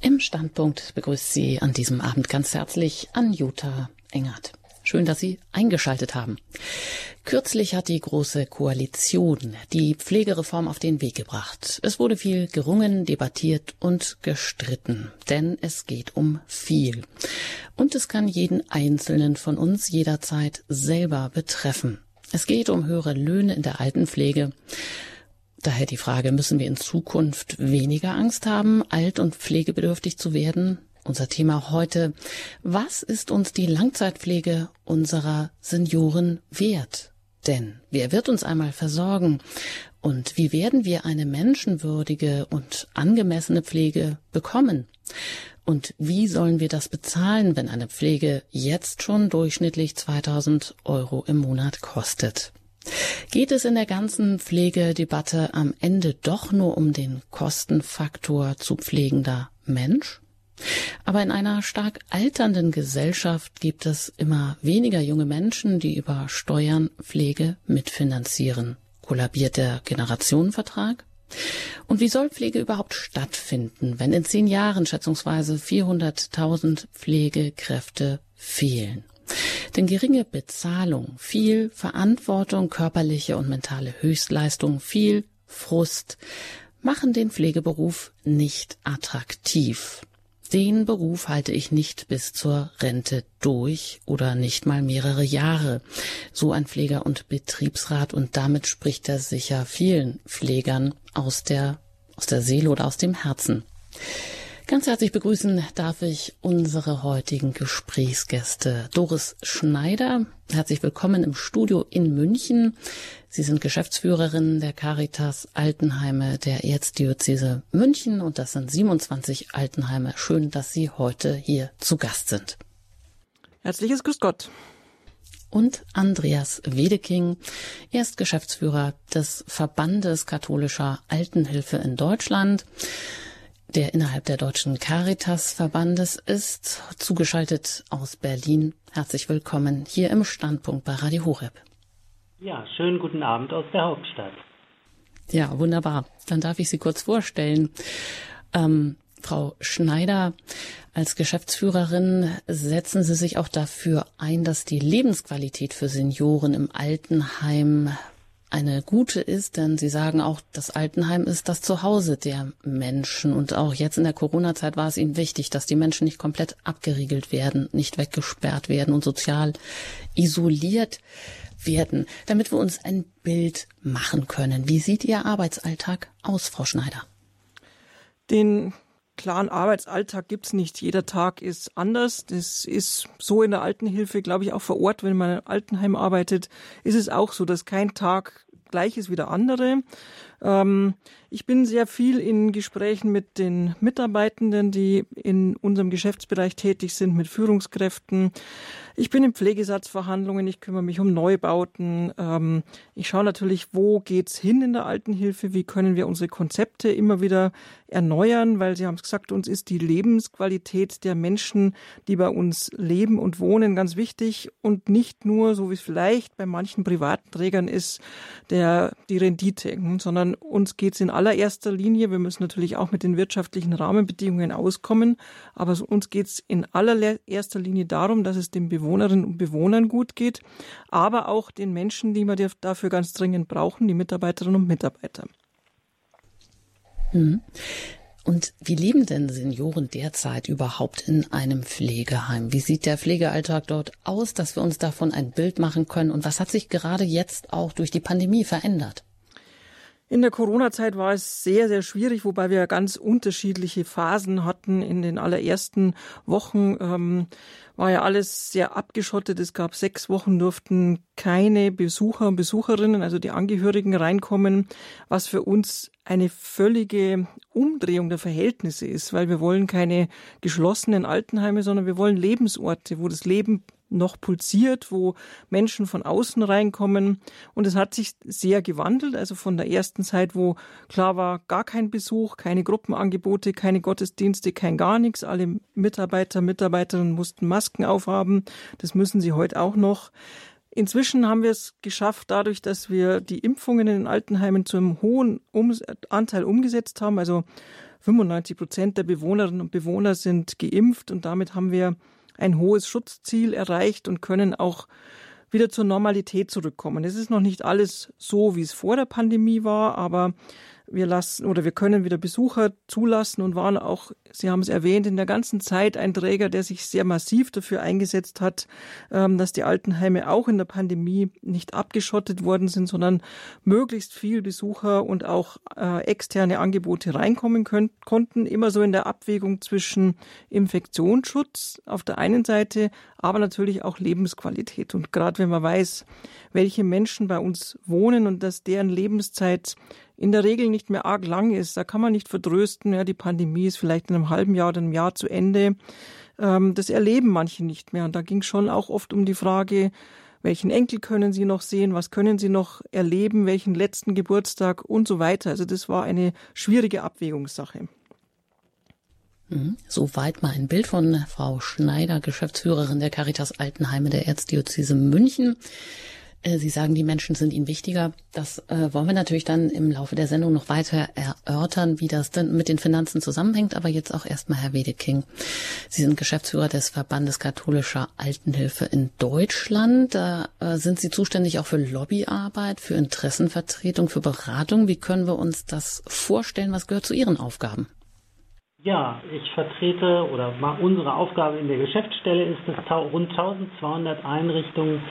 Im Standpunkt begrüßt Sie an diesem Abend ganz herzlich Anjuta Engert. Schön, dass Sie eingeschaltet haben. Kürzlich hat die Große Koalition die Pflegereform auf den Weg gebracht. Es wurde viel gerungen, debattiert und gestritten, denn es geht um viel. Und es kann jeden Einzelnen von uns jederzeit selber betreffen. Es geht um höhere Löhne in der Altenpflege. Daher die Frage, müssen wir in Zukunft weniger Angst haben, alt und pflegebedürftig zu werden? Unser Thema heute, was ist uns die Langzeitpflege unserer Senioren wert? Denn wer wird uns einmal versorgen? Und wie werden wir eine menschenwürdige und angemessene Pflege bekommen? Und wie sollen wir das bezahlen, wenn eine Pflege jetzt schon durchschnittlich 2000 Euro im Monat kostet? Geht es in der ganzen Pflegedebatte am Ende doch nur um den Kostenfaktor zu pflegender Mensch? Aber in einer stark alternden Gesellschaft gibt es immer weniger junge Menschen, die über Steuern Pflege mitfinanzieren. Kollabiert der Generationenvertrag? Und wie soll Pflege überhaupt stattfinden, wenn in zehn Jahren schätzungsweise 400.000 Pflegekräfte fehlen? Denn geringe Bezahlung, viel Verantwortung, körperliche und mentale Höchstleistung, viel Frust machen den Pflegeberuf nicht attraktiv. Den Beruf halte ich nicht bis zur Rente durch oder nicht mal mehrere Jahre. So ein Pfleger und Betriebsrat und damit spricht er sicher vielen Pflegern aus der, aus der Seele oder aus dem Herzen. Ganz herzlich begrüßen darf ich unsere heutigen Gesprächsgäste. Doris Schneider, herzlich willkommen im Studio in München. Sie sind Geschäftsführerin der Caritas Altenheime der Erzdiözese München und das sind 27 Altenheime. Schön, dass Sie heute hier zu Gast sind. Herzliches Grüß Gott. Und Andreas Wedeking. Er ist Geschäftsführer des Verbandes katholischer Altenhilfe in Deutschland der innerhalb der Deutschen Caritas-Verbandes ist, zugeschaltet aus Berlin. Herzlich willkommen hier im Standpunkt bei Radio Horeb. Ja, schönen guten Abend aus der Hauptstadt. Ja, wunderbar. Dann darf ich Sie kurz vorstellen. Ähm, Frau Schneider, als Geschäftsführerin setzen Sie sich auch dafür ein, dass die Lebensqualität für Senioren im Altenheim eine gute ist, denn Sie sagen auch, das Altenheim ist das Zuhause der Menschen. Und auch jetzt in der Corona-Zeit war es Ihnen wichtig, dass die Menschen nicht komplett abgeriegelt werden, nicht weggesperrt werden und sozial isoliert werden, damit wir uns ein Bild machen können. Wie sieht Ihr Arbeitsalltag aus, Frau Schneider? Den klaren Arbeitsalltag gibt's nicht. Jeder Tag ist anders. Das ist so in der Altenhilfe, glaube ich, auch vor Ort, wenn man im Altenheim arbeitet, ist es auch so, dass kein Tag gleich ist wie der andere. Ähm, ich bin sehr viel in Gesprächen mit den Mitarbeitenden, die in unserem Geschäftsbereich tätig sind, mit Führungskräften. Ich bin in Pflegesatzverhandlungen, ich kümmere mich um Neubauten. Ähm, ich schaue natürlich, wo geht's hin in der Altenhilfe, wie können wir unsere Konzepte immer wieder erneuern, weil Sie haben es gesagt, uns ist die Lebensqualität der Menschen, die bei uns leben und wohnen, ganz wichtig und nicht nur, so wie es vielleicht bei manchen privaten Trägern ist, der, die Rendite, sondern sondern uns geht es in allererster Linie, wir müssen natürlich auch mit den wirtschaftlichen Rahmenbedingungen auskommen, aber uns geht es in allererster Linie darum, dass es den Bewohnerinnen und Bewohnern gut geht, aber auch den Menschen, die wir dafür ganz dringend brauchen, die Mitarbeiterinnen und Mitarbeiter. Mhm. Und wie leben denn Senioren derzeit überhaupt in einem Pflegeheim? Wie sieht der Pflegealltag dort aus, dass wir uns davon ein Bild machen können? Und was hat sich gerade jetzt auch durch die Pandemie verändert? In der Corona-Zeit war es sehr, sehr schwierig, wobei wir ganz unterschiedliche Phasen hatten. In den allerersten Wochen ähm, war ja alles sehr abgeschottet. Es gab sechs Wochen, durften keine Besucher und Besucherinnen, also die Angehörigen, reinkommen, was für uns eine völlige Umdrehung der Verhältnisse ist, weil wir wollen keine geschlossenen Altenheime, sondern wir wollen Lebensorte, wo das Leben noch pulsiert, wo Menschen von außen reinkommen. Und es hat sich sehr gewandelt. Also von der ersten Zeit, wo klar war, gar kein Besuch, keine Gruppenangebote, keine Gottesdienste, kein gar nichts. Alle Mitarbeiter, Mitarbeiterinnen mussten Masken aufhaben. Das müssen sie heute auch noch Inzwischen haben wir es geschafft, dadurch, dass wir die Impfungen in den Altenheimen zu einem hohen Anteil umgesetzt haben. Also 95 Prozent der Bewohnerinnen und Bewohner sind geimpft und damit haben wir ein hohes Schutzziel erreicht und können auch wieder zur Normalität zurückkommen. Es ist noch nicht alles so, wie es vor der Pandemie war, aber wir lassen oder wir können wieder Besucher zulassen und waren auch, Sie haben es erwähnt, in der ganzen Zeit ein Träger, der sich sehr massiv dafür eingesetzt hat, ähm, dass die Altenheime auch in der Pandemie nicht abgeschottet worden sind, sondern möglichst viel Besucher und auch äh, externe Angebote reinkommen können, konnten. Immer so in der Abwägung zwischen Infektionsschutz auf der einen Seite, aber natürlich auch Lebensqualität. Und gerade wenn man weiß, welche Menschen bei uns wohnen und dass deren Lebenszeit in der Regel nicht mehr arg lang ist. Da kann man nicht vertrösten, ja, die Pandemie ist vielleicht in einem halben Jahr oder einem Jahr zu Ende. Ähm, das erleben manche nicht mehr. Und da ging schon auch oft um die Frage, welchen Enkel können Sie noch sehen, was können Sie noch erleben, welchen letzten Geburtstag und so weiter. Also das war eine schwierige Abwägungssache. Mhm. Soweit mal ein Bild von Frau Schneider, Geschäftsführerin der Caritas Altenheime der Erzdiözese München. Äh, Sie sagen, die Menschen sind Ihnen wichtiger. Das äh, wollen wir natürlich dann im Laufe der Sendung noch weiter erörtern, wie das denn mit den Finanzen zusammenhängt. Aber jetzt auch erstmal Herr Wedeking. Sie sind Geschäftsführer des Verbandes katholischer Altenhilfe in Deutschland. Da äh, sind Sie zuständig auch für Lobbyarbeit, für Interessenvertretung, für Beratung. Wie können wir uns das vorstellen? Was gehört zu Ihren Aufgaben? Ja, ich vertrete oder unsere Aufgabe in der Geschäftsstelle ist es, rund 1200 Einrichtungen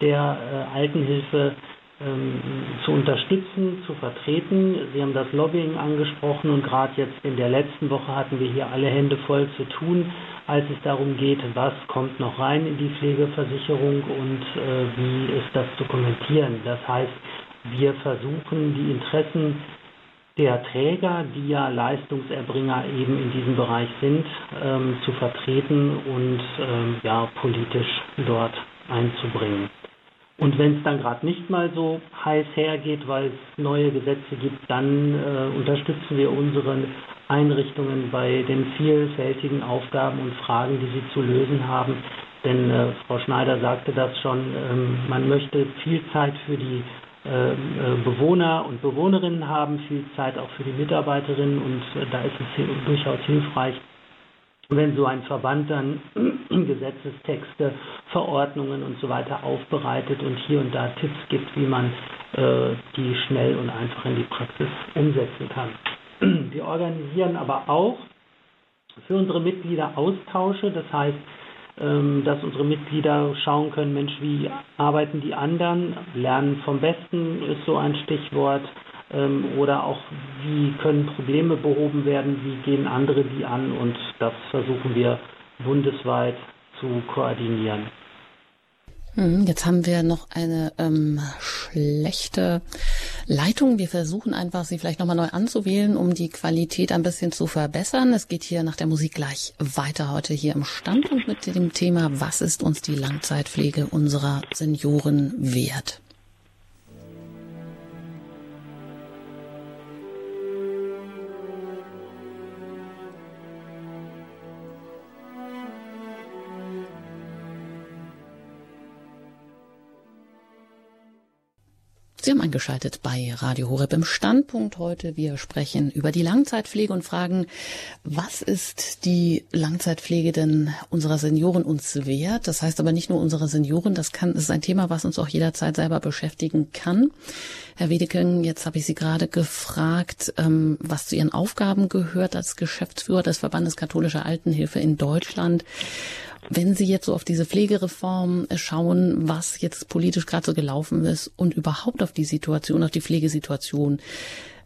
der äh, Altenhilfe ähm, zu unterstützen, zu vertreten. Sie haben das Lobbying angesprochen und gerade jetzt in der letzten Woche hatten wir hier alle Hände voll zu tun, als es darum geht, was kommt noch rein in die Pflegeversicherung und äh, wie ist das dokumentieren. Das heißt, wir versuchen die Interessen der Träger, die ja Leistungserbringer eben in diesem Bereich sind, ähm, zu vertreten und ähm, ja politisch dort einzubringen. Und wenn es dann gerade nicht mal so heiß hergeht, weil es neue Gesetze gibt, dann äh, unterstützen wir unsere Einrichtungen bei den vielfältigen Aufgaben und Fragen, die sie zu lösen haben. Denn äh, Frau Schneider sagte das schon, ähm, man möchte viel Zeit für die äh, äh Bewohner und Bewohnerinnen haben, viel Zeit auch für die Mitarbeiterinnen und äh, da ist es durchaus hilfreich, wenn so ein Verband dann Gesetzestexte, Verordnungen und so weiter aufbereitet und hier und da Tipps gibt, wie man äh, die schnell und einfach in die Praxis umsetzen kann. Wir organisieren aber auch für unsere Mitglieder Austausche, das heißt, ähm, dass unsere Mitglieder schauen können, Mensch, wie arbeiten die anderen, lernen vom Besten ist so ein Stichwort oder auch wie können Probleme behoben werden, wie gehen andere die an und das versuchen wir bundesweit zu koordinieren. Hm, jetzt haben wir noch eine ähm, schlechte Leitung. Wir versuchen einfach, sie vielleicht nochmal neu anzuwählen, um die Qualität ein bisschen zu verbessern. Es geht hier nach der Musik gleich weiter heute hier im Standpunkt mit dem Thema, was ist uns die Langzeitpflege unserer Senioren wert? Eingeschaltet bei Radio Horeb im Standpunkt heute. Wir sprechen über die Langzeitpflege und fragen, was ist die Langzeitpflege denn unserer Senioren uns wert? Das heißt aber nicht nur unserer Senioren, das kann, das ist ein Thema, was uns auch jederzeit selber beschäftigen kann. Herr Wedeking, jetzt habe ich Sie gerade gefragt, ähm, was zu Ihren Aufgaben gehört als Geschäftsführer des Verbandes Katholischer Altenhilfe in Deutschland. Wenn Sie jetzt so auf diese Pflegereform schauen, was jetzt politisch gerade so gelaufen ist und überhaupt auf die Situation, auf die Pflegesituation,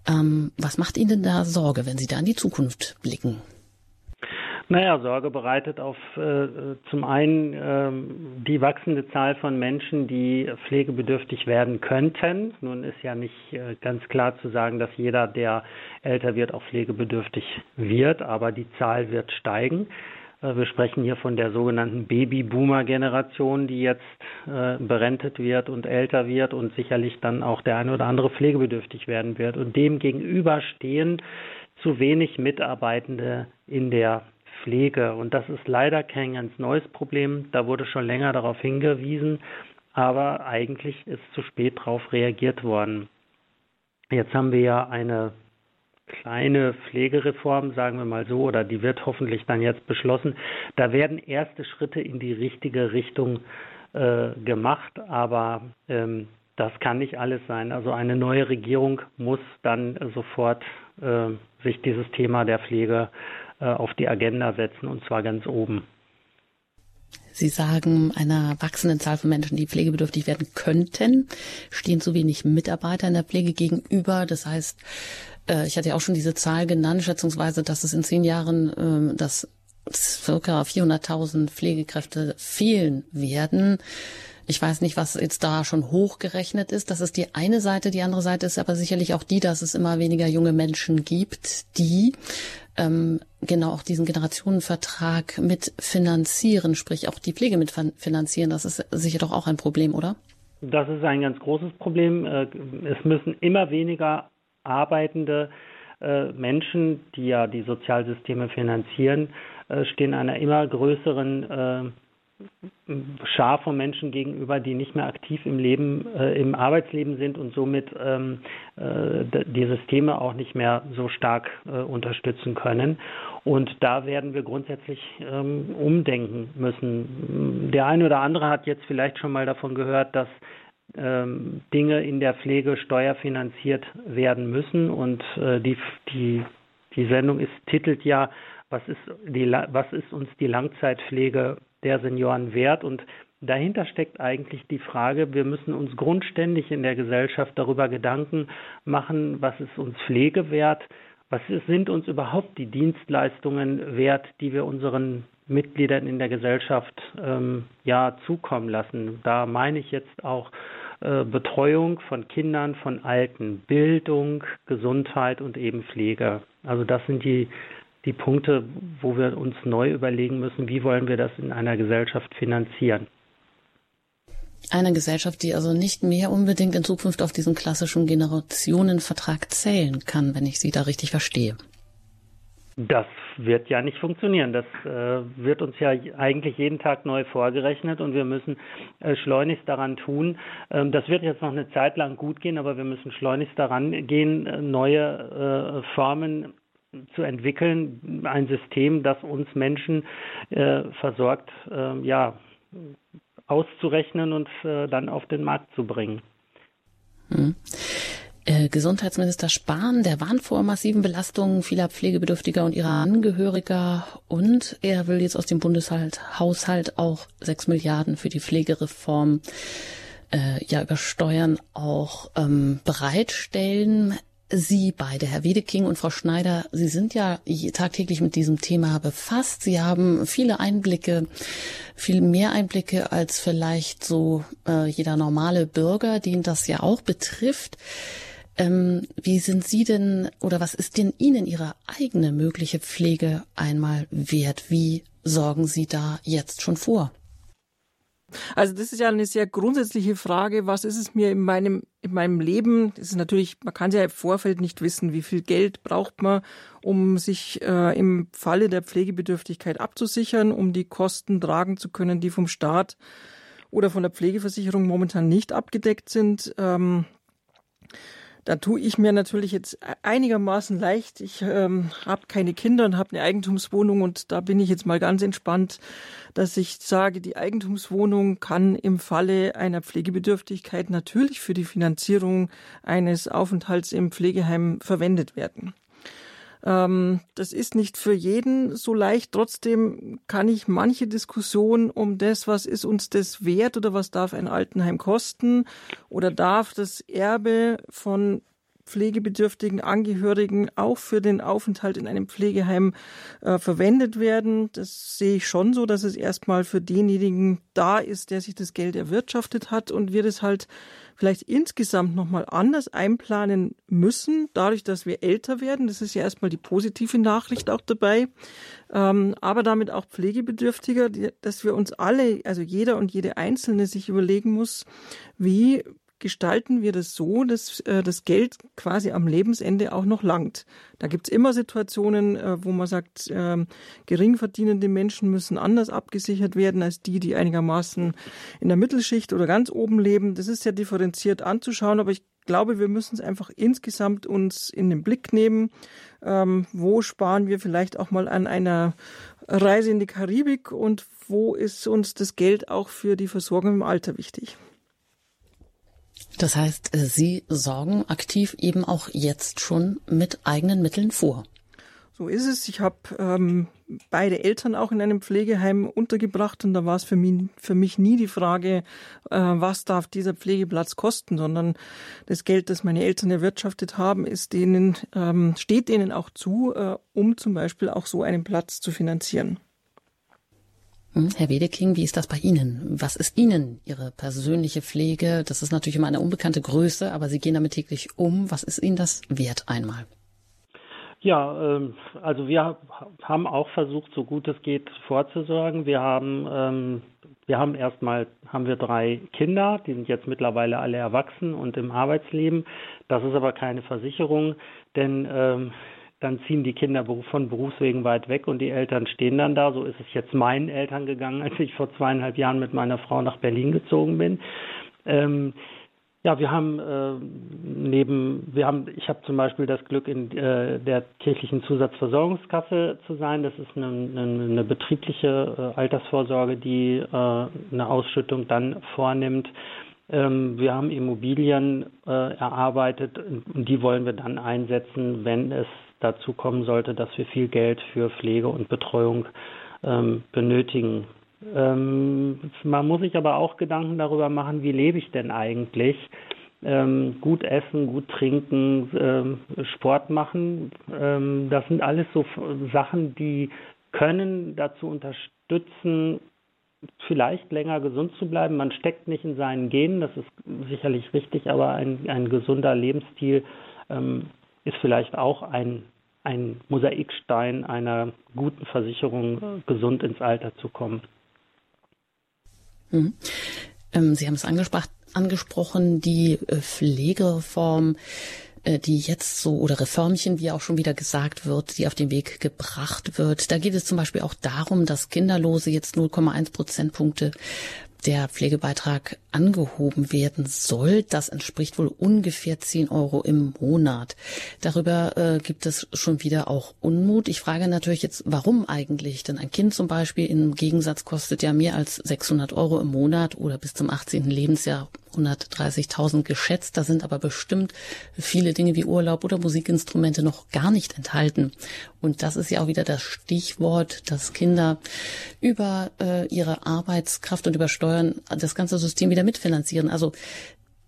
ähm, was macht Ihnen denn da Sorge, wenn Sie da in die Zukunft blicken? Naja, Sorge bereitet auf äh, zum einen äh, die wachsende Zahl von Menschen, die pflegebedürftig werden könnten. Nun ist ja nicht äh, ganz klar zu sagen, dass jeder, der älter wird, auch pflegebedürftig wird, aber die Zahl wird steigen. Äh, wir sprechen hier von der sogenannten Babyboomer-Generation, die jetzt äh, berentet wird und älter wird und sicherlich dann auch der eine oder andere pflegebedürftig werden wird. Und dem gegenüber stehen zu wenig Mitarbeitende in der Pflege. Und das ist leider kein ganz neues Problem. Da wurde schon länger darauf hingewiesen. aber eigentlich ist zu spät darauf reagiert worden. Jetzt haben wir ja eine kleine Pflegereform, sagen wir mal so, oder die wird hoffentlich dann jetzt beschlossen. Da werden erste Schritte in die richtige Richtung äh, gemacht, aber ähm, das kann nicht alles sein. Also eine neue Regierung muss dann sofort äh, sich dieses Thema der Pflege äh, auf die Agenda setzen und zwar ganz oben. Sie sagen, einer wachsenden Zahl von Menschen, die pflegebedürftig werden könnten, stehen zu wenig Mitarbeiter in der Pflege gegenüber. Das heißt, äh, ich hatte ja auch schon diese Zahl genannt, schätzungsweise, dass es in zehn Jahren ähm, dass circa 400.000 Pflegekräfte fehlen werden. Ich weiß nicht, was jetzt da schon hochgerechnet ist. Das ist die eine Seite. Die andere Seite ist aber sicherlich auch die, dass es immer weniger junge Menschen gibt, die ähm, genau auch diesen Generationenvertrag mit finanzieren, sprich auch die Pflege mit finanzieren. Das ist sicher doch auch ein Problem, oder? Das ist ein ganz großes Problem. Äh, es müssen immer weniger arbeitende äh, Menschen, die ja die Sozialsysteme finanzieren, äh, stehen einer immer größeren Schar von Menschen gegenüber, die nicht mehr aktiv im Leben, äh, im Arbeitsleben sind und somit ähm, äh, die Systeme auch nicht mehr so stark äh, unterstützen können. Und da werden wir grundsätzlich ähm, umdenken müssen. Der eine oder andere hat jetzt vielleicht schon mal davon gehört, dass ähm, Dinge in der Pflege steuerfinanziert werden müssen und äh, die, die, die Sendung ist, titelt ja was ist, die, was ist uns die Langzeitpflege der Senioren wert? Und dahinter steckt eigentlich die Frage, wir müssen uns grundständig in der Gesellschaft darüber Gedanken machen, was ist uns Pflege wert? Was sind uns überhaupt die Dienstleistungen wert, die wir unseren Mitgliedern in der Gesellschaft ähm, ja zukommen lassen? Da meine ich jetzt auch äh, Betreuung von Kindern, von Alten, Bildung, Gesundheit und eben Pflege. Also das sind die die Punkte, wo wir uns neu überlegen müssen, wie wollen wir das in einer Gesellschaft finanzieren. Eine Gesellschaft, die also nicht mehr unbedingt in Zukunft auf diesen klassischen Generationenvertrag zählen kann, wenn ich Sie da richtig verstehe. Das wird ja nicht funktionieren. Das äh, wird uns ja eigentlich jeden Tag neu vorgerechnet und wir müssen äh, schleunigst daran tun. Ähm, das wird jetzt noch eine Zeit lang gut gehen, aber wir müssen schleunigst daran gehen, äh, neue äh, Formen zu entwickeln, ein System, das uns Menschen äh, versorgt, äh, ja, auszurechnen und äh, dann auf den Markt zu bringen. Hm. Gesundheitsminister Spahn, der warnt vor massiven Belastungen vieler Pflegebedürftiger und ihrer Angehöriger und er will jetzt aus dem Bundeshaushalt auch sechs Milliarden für die Pflegereform äh, ja über Steuern auch ähm, bereitstellen. Sie beide, Herr Wedeking und Frau Schneider, Sie sind ja tagtäglich mit diesem Thema befasst. Sie haben viele Einblicke, viel mehr Einblicke als vielleicht so äh, jeder normale Bürger, den das ja auch betrifft. Ähm, wie sind Sie denn oder was ist denn Ihnen Ihre eigene mögliche Pflege einmal wert? Wie sorgen Sie da jetzt schon vor? Also das ist ja eine sehr grundsätzliche Frage. Was ist es mir in meinem, in meinem Leben? Das ist natürlich, man kann ja im Vorfeld nicht wissen, wie viel Geld braucht man, um sich äh, im Falle der Pflegebedürftigkeit abzusichern, um die Kosten tragen zu können, die vom Staat oder von der Pflegeversicherung momentan nicht abgedeckt sind. Ähm, da tue ich mir natürlich jetzt e-, einigermaßen leicht. Ich ähm, habe keine Kinder und habe eine Eigentumswohnung und da bin ich jetzt mal ganz entspannt, dass ich sage, die Eigentumswohnung kann im Falle einer Pflegebedürftigkeit natürlich für die Finanzierung eines Aufenthalts im Pflegeheim verwendet werden. Ähm, das ist nicht für jeden so leicht. Trotzdem kann ich manche Diskussion um das, was ist uns das wert oder was darf ein Altenheim kosten oder darf das Erbe von pflegebedürftigen Angehörigen auch für den Aufenthalt in einem Pflegeheim äh, verwendet werden. Das sehe ich schon so, dass es erstmal für denjenigen da ist, der sich das Geld erwirtschaftet hat und wir das halt vielleicht insgesamt nochmal anders einplanen müssen, dadurch, dass wir älter werden. Das ist ja erstmal die positive Nachricht auch dabei. Ähm, aber damit auch Pflegebedürftiger, dass wir uns alle, also jeder und jede Einzelne sich überlegen muss, wie gestalten wir das so, dass äh, das Geld quasi am Lebensende auch noch langt. Da gibt's immer Situationen, äh, wo man sagt, äh, geringverdienende Menschen müssen anders abgesichert werden als die, die einigermaßen in der Mittelschicht oder ganz oben leben. Das ist sehr differenziert anzuschauen, aber ich glaube, wir müssen es einfach insgesamt uns in den Blick nehmen. Ähm, wo sparen wir vielleicht auch mal an einer Reise in die Karibik und wo ist uns das Geld auch für die Versorgung im Alter wichtig? Das heißt, Sie sorgen aktiv eben auch jetzt schon mit eigenen Mitteln vor. So ist es. Ich habe ähm, beide Eltern auch in einem Pflegeheim untergebracht und da war es für mich, für mich nie die Frage, äh, was darf dieser Pflegeplatz kosten, sondern das Geld, das meine Eltern erwirtschaftet haben, ist denen, ähm, steht denen auch zu, äh, um zum Beispiel auch so einen Platz zu finanzieren. Hm, Herr Wedeking, wie ist das bei Ihnen? Was ist Ihnen Ihre persönliche Pflege? Das ist natürlich immer eine unbekannte Größe, aber Sie gehen damit täglich um. Was ist Ihnen das wert einmal? Ja, ähm, also wir haben auch versucht, so gut es geht, vorzusorgen. Wir haben, ähm, wir haben erstmal, haben wir drei Kinder, die sind jetzt mittlerweile alle erwachsen und im Arbeitsleben. Das ist aber keine Versicherung, denn ähm, dann ziehen die Kinder von Berufswegen weit weg und die Eltern stehen dann da. So ist es jetzt meinen Eltern gegangen, als ich vor zweieinhalb Jahren mit meiner Frau nach Berlin gezogen bin. Ähm, ja, wir haben äh, neben, wir haben, ich habe zum Beispiel das Glück, in äh, der kirchlichen Zusatzversorgungskasse zu sein. Das ist eine, eine, eine betriebliche äh, Altersvorsorge, die äh, eine Ausschüttung dann vornimmt. Ähm, wir haben Immobilien äh, erarbeitet und die wollen wir dann einsetzen, wenn es dazu kommen sollte, dass wir viel Geld für Pflege und Betreuung ähm, benötigen. Ähm, man muss sich aber auch Gedanken darüber machen, wie lebe ich denn eigentlich? Ähm, gut essen, gut trinken, ähm, Sport machen, ähm, das sind alles so Sachen, die können dazu unterstützen, vielleicht länger gesund zu bleiben. Man steckt nicht in seinen Genen, das ist sicherlich richtig, aber ein, ein gesunder Lebensstil ähm, ist vielleicht auch ein, ein Mosaikstein einer guten Versicherung, gesund ins Alter zu kommen. Mhm. Ähm, Sie haben es angesprochen, die äh, Pflegereform, äh, die jetzt so, oder Reformchen, wie auch schon wieder gesagt wird, die auf den Weg gebracht wird. Da geht es zum Beispiel auch darum, dass Kinderlose jetzt 0,1 Prozentpunkte der Pflegebeitrag angehoben werden soll. Das entspricht wohl ungefähr 10 Euro im Monat. Darüber äh, gibt es schon wieder auch Unmut. Ich frage natürlich jetzt, warum eigentlich? Denn ein Kind zum Beispiel im Gegensatz kostet ja mehr als 600 Euro im Monat oder bis zum 18. Lebensjahr 130.000 geschätzt. Da sind aber bestimmt viele Dinge wie Urlaub oder Musikinstrumente noch gar nicht enthalten. Und das ist ja auch wieder das Stichwort, dass Kinder über äh, ihre Arbeitskraft und über Steuern das ganze System wieder mitfinanzieren. Also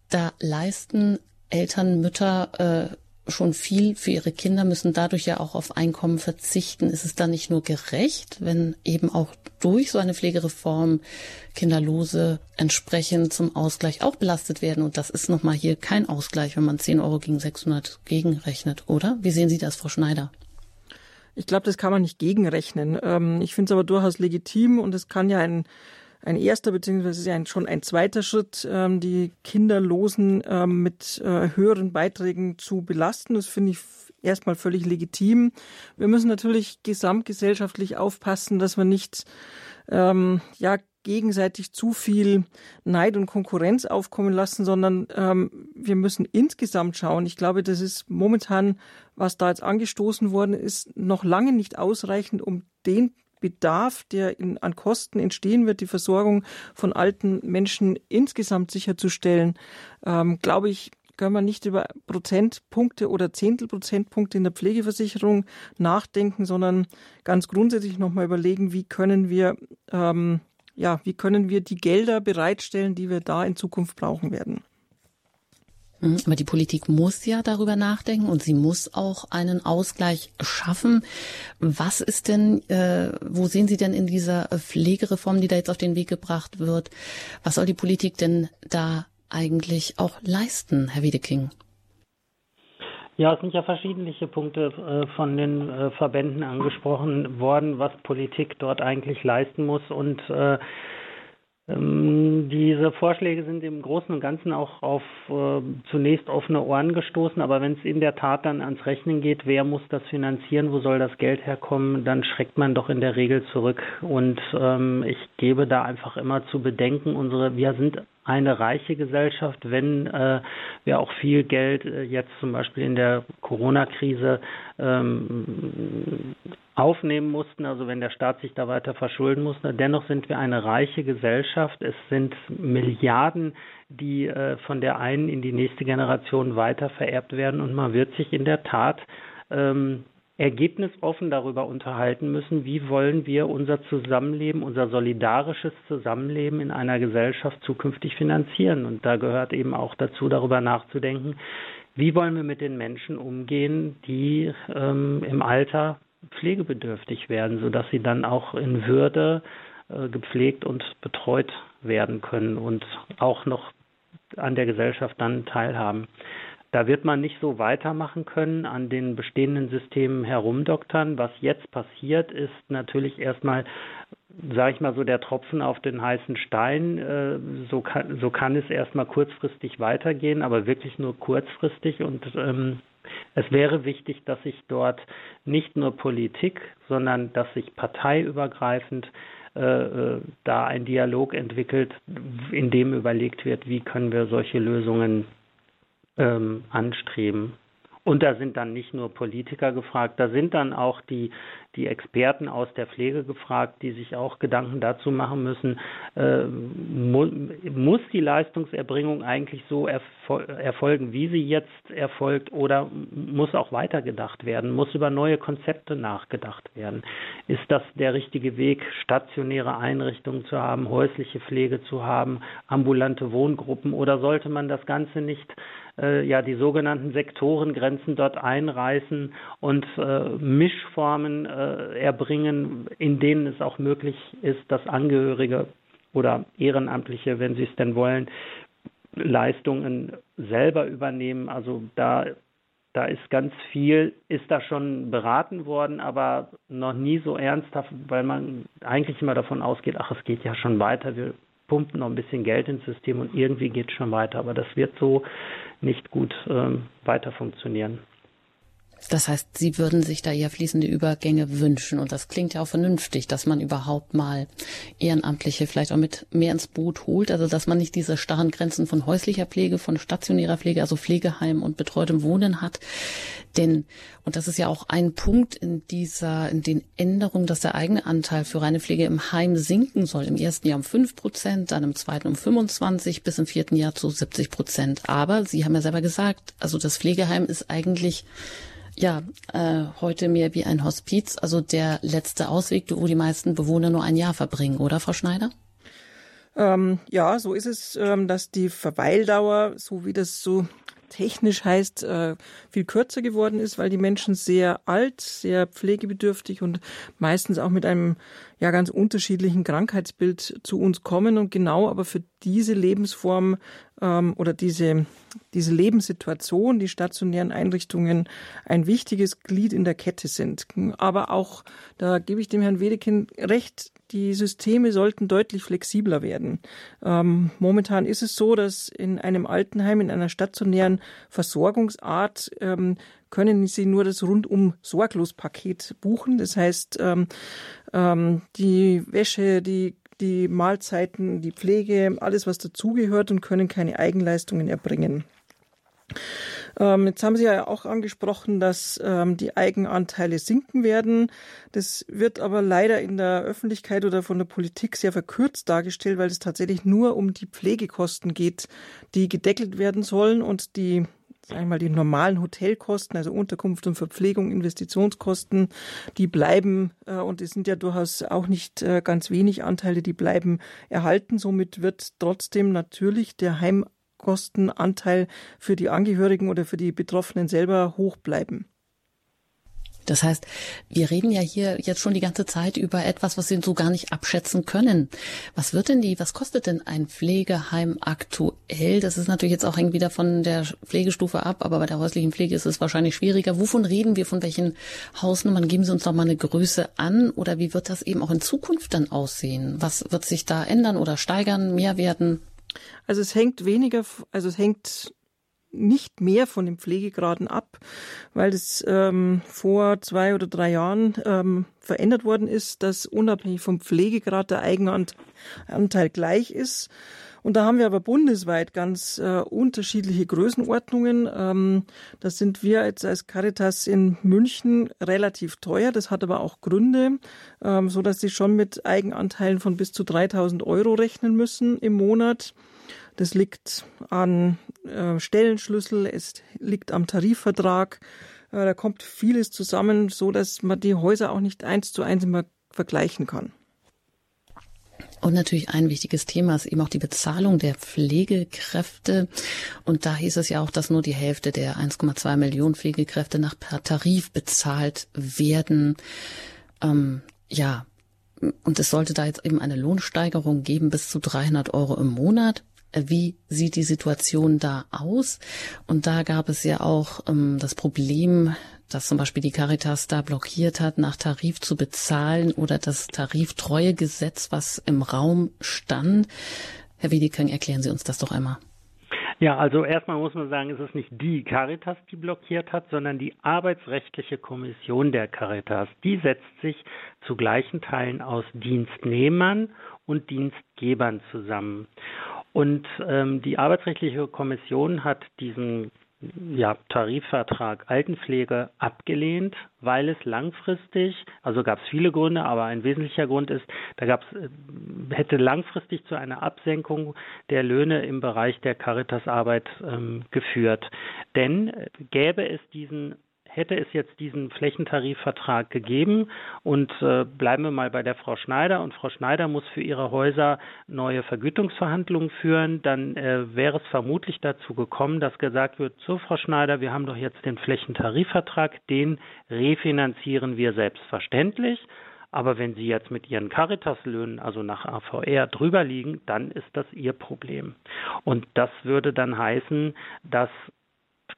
da leisten Eltern, Mütter äh, schon viel für ihre Kinder, müssen dadurch ja auch auf Einkommen verzichten. Ist es dann nicht nur gerecht, wenn eben auch durch so eine Pflegereform Kinderlose entsprechend zum Ausgleich auch belastet werden? Und das ist nochmal hier kein Ausgleich, wenn man 10 Euro gegen 600 gegenrechnet, oder? Wie sehen Sie das, Frau Schneider? Ich glaube, das kann man nicht gegenrechnen. Ähm, ich finde es aber durchaus legitim und es kann ja ein ein erster beziehungsweise ein, schon ein zweiter Schritt, ähm, die Kinderlosen ähm, mit äh, höheren Beiträgen zu belasten. Das finde ich erstmal völlig legitim. Wir müssen natürlich gesamtgesellschaftlich aufpassen, dass wir nicht ähm, ja gegenseitig zu viel Neid und Konkurrenz aufkommen lassen, sondern ähm, wir müssen insgesamt schauen. Ich glaube, das ist momentan, was da jetzt angestoßen worden ist, noch lange nicht ausreichend, um den Bedarf, der in, an Kosten entstehen wird, die Versorgung von alten Menschen insgesamt sicherzustellen, ähm, glaube ich, können wir nicht über Prozentpunkte oder Zehntelprozentpunkte in der Pflegeversicherung nachdenken, sondern ganz grundsätzlich nochmal überlegen, wie können wir ähm, ja, wie können wir die Gelder bereitstellen, die wir da in Zukunft brauchen werden. Mhm, aber die Politik muss ja darüber nachdenken und sie muss auch einen Ausgleich schaffen. Was ist denn, äh, wo sehen Sie denn in dieser Pflegereform, die da jetzt auf den Weg gebracht wird, was soll die Politik denn da eigentlich auch leisten, Herr Wiedeking? Ja, es sind ja verschiedene Punkte äh, von den äh, Verbänden angesprochen worden, was Politik dort eigentlich leisten muss und äh, diese Vorschläge sind im Großen und Ganzen auch auf äh, zunächst offene Ohren gestoßen, aber wenn es in der Tat dann ans Rechnen geht, wer muss das finanzieren, wo soll das Geld herkommen, dann schreckt man doch in der Regel zurück. Und ähm, ich gebe da einfach immer zu bedenken, unsere, wir sind eine reiche Gesellschaft, wenn äh, wir auch viel Geld äh, jetzt zum Beispiel in der Corona-Krise ähm, aufnehmen mussten, also wenn der Staat sich da weiter verschulden musste. Dennoch sind wir eine reiche Gesellschaft. Es sind Milliarden, die äh, von der einen in die nächste Generation weiter vererbt werden und man wird sich in der Tat ähm, ergebnisoffen darüber unterhalten müssen, wie wollen wir unser Zusammenleben, unser solidarisches Zusammenleben in einer Gesellschaft zukünftig finanzieren. Und da gehört eben auch dazu, darüber nachzudenken, wie wollen wir mit den Menschen umgehen, die ähm, im Alter pflegebedürftig werden, sodass sie dann auch in Würde äh, gepflegt und betreut werden können und auch noch an der Gesellschaft dann teilhaben. Da wird man nicht so weitermachen können, an den bestehenden Systemen herumdoktern. Was jetzt passiert, ist natürlich erstmal, sage ich mal so, der Tropfen auf den heißen Stein. Äh, so kann, so kann es erstmal kurzfristig weitergehen, aber wirklich nur kurzfristig. Und ähm, es wäre wichtig, dass sich dort nicht nur Politik, sondern dass sich parteiübergreifend äh, äh da ein Dialog entwickelt, in dem überlegt wird, wie können wir solche Lösungen ähm, anstreben. Und da sind dann nicht nur Politiker gefragt, da sind dann auch die, die Experten aus der Pflege gefragt, die sich auch Gedanken dazu machen müssen, äh, mu muss die Leistungserbringung eigentlich so erfol erfolgen, wie sie jetzt erfolgt, oder muss auch weitergedacht werden, muss über neue Konzepte nachgedacht werden? Ist das der richtige Weg, stationäre Einrichtungen zu haben, häusliche Pflege zu haben, ambulante Wohngruppen, oder sollte man das Ganze nicht äh, ja die sogenannten Sektorengrenzen dort einreißen und äh, Mischformen äh, erbringen, in denen es auch möglich ist, dass Angehörige oder Ehrenamtliche, wenn sie es denn wollen, Leistungen selber übernehmen. Also da da ist ganz viel, ist da schon beraten worden, aber noch nie so ernsthaft, weil man eigentlich immer davon ausgeht, ach, es geht ja schon weiter, wir pumpen noch ein bisschen Geld ins System und irgendwie geht es schon weiter. Aber das wird so nicht gut ähm, weiter funktionieren. Das heißt, Sie würden sich da eher fließende Übergänge wünschen. Und das klingt ja auch vernünftig, dass man überhaupt mal Ehrenamtliche vielleicht auch mit mehr ins Boot holt. Also, dass man nicht diese starren Grenzen von häuslicher Pflege, von stationärer Pflege, also Pflegeheim und betreutem Wohnen hat. Denn, und das ist ja auch ein Punkt in dieser, in den Änderungen, dass der eigene Anteil für reine Pflege im Heim sinken soll. Im ersten Jahr um fünf Prozent, dann im zweiten um 25, bis im vierten Jahr zu 70 Prozent. Aber Sie haben ja selber gesagt, also das Pflegeheim ist eigentlich ja, äh, heute mehr wie ein Hospiz, also der letzte Ausweg, wo die meisten Bewohner nur ein Jahr verbringen, oder Frau Schneider? Ähm, ja, so ist es, ähm, dass die Verweildauer, so wie das so technisch heißt, äh, viel kürzer geworden ist, weil die Menschen sehr alt, sehr pflegebedürftig und meistens auch mit einem ja ganz unterschiedlichen Krankheitsbild zu uns kommen und genau aber für diese Lebensform ähm, oder diese, diese Lebenssituation, die stationären Einrichtungen ein wichtiges Glied in der Kette sind. Aber auch, da gebe ich dem Herrn Wedekind recht, die Systeme sollten deutlich flexibler werden. Ähm, momentan ist es so, dass in einem Altenheim, in einer stationären Versorgungsart, ähm, können Sie nur das rundum sorglos Paket buchen. Das heißt, ähm, ähm, die Wäsche, die die Mahlzeiten, die Pflege, alles was dazugehört und können keine Eigenleistungen erbringen. Ähm, jetzt haben Sie ja auch angesprochen, dass ähm, die Eigenanteile sinken werden. Das wird aber leider in der Öffentlichkeit oder von der Politik sehr verkürzt dargestellt, weil es tatsächlich nur um die Pflegekosten geht, die gedeckelt werden sollen und die sagen die normalen Hotelkosten, also Unterkunft und Verpflegung, Investitionskosten, die bleiben, äh, und es sind ja durchaus auch nicht äh, ganz wenig Anteile, die bleiben erhalten. Somit wird trotzdem natürlich der Heimkostenanteil für die Angehörigen oder für die Betroffenen selber hoch bleiben. Das heißt, wir reden ja hier jetzt schon die ganze Zeit über etwas, was wir so gar nicht abschätzen können. Was wird denn die, was kostet denn ein Pflegeheim aktuell? Das ist natürlich jetzt auch hängt wieder von der Pflegestufe ab, aber bei der häuslichen Pflege ist es wahrscheinlich schwieriger. Wovon reden wir? Von welchen Hausnummern? Geben Sie uns doch mal eine Größe an oder wie wird das eben auch in Zukunft dann aussehen? Was wird sich da ändern oder steigern, mehr werden? Also es hängt weniger, also es hängt nicht mehr von den Pflegegraden ab, weil das ähm, vor zwei oder drei Jahren ähm, verändert worden ist, dass unabhängig vom Pflegegrad der Eigenanteil gleich ist. Und da haben wir aber bundesweit ganz äh, unterschiedliche Größenordnungen. Ähm, da sind wir jetzt als Caritas in München relativ teuer. Das hat aber auch Gründe, ähm, so dass sie schon mit Eigenanteilen von bis zu 3000 Euro rechnen müssen im Monat. Das liegt an äh, Stellenschlüssel, es liegt am Tarifvertrag. Äh, da kommt vieles zusammen, so dass man die Häuser auch nicht eins zu eins immer vergleichen kann. Und natürlich ein wichtiges Thema ist eben auch die Bezahlung der Pflegekräfte. Und da hieß es ja auch, dass nur die Hälfte der 1,2 Millionen Pflegekräfte nach Tarif bezahlt werden. Ähm, ja, und es sollte da jetzt eben eine Lohnsteigerung geben bis zu 300 Euro im Monat wie sieht die Situation da aus? Und da gab es ja auch ähm, das Problem, dass zum Beispiel die Caritas da blockiert hat, nach Tarif zu bezahlen oder das Tariftreuegesetz, was im Raum stand. Herr Wiedeking, erklären Sie uns das doch einmal. Ja, also erstmal muss man sagen, es ist nicht die Caritas, die blockiert hat, sondern die Arbeitsrechtliche Kommission der Caritas. Die setzt sich zu gleichen Teilen aus Dienstnehmern und Dienstgebern zusammen. Und ähm, die Arbeitsrechtliche Kommission hat diesen ja, Tarifvertrag Altenpflege abgelehnt, weil es langfristig, also gab es viele Gründe, aber ein wesentlicher Grund ist, da gab es, äh, hätte langfristig zu einer Absenkung der Löhne im Bereich der Caritasarbeit ähm, geführt. Denn äh, gäbe es diesen hätte es jetzt diesen Flächentarifvertrag gegeben und äh, bleiben wir mal bei der Frau Schneider und Frau Schneider muss für ihre Häuser neue Vergütungsverhandlungen führen, dann äh, wäre es vermutlich dazu gekommen, dass gesagt wird, so Frau Schneider, wir haben doch jetzt den Flächentarifvertrag, den refinanzieren wir selbstverständlich. Aber wenn Sie jetzt mit Ihren Caritas-Löhnen, also nach AVR, drüber liegen, dann ist das Ihr Problem. Und das würde dann heißen, dass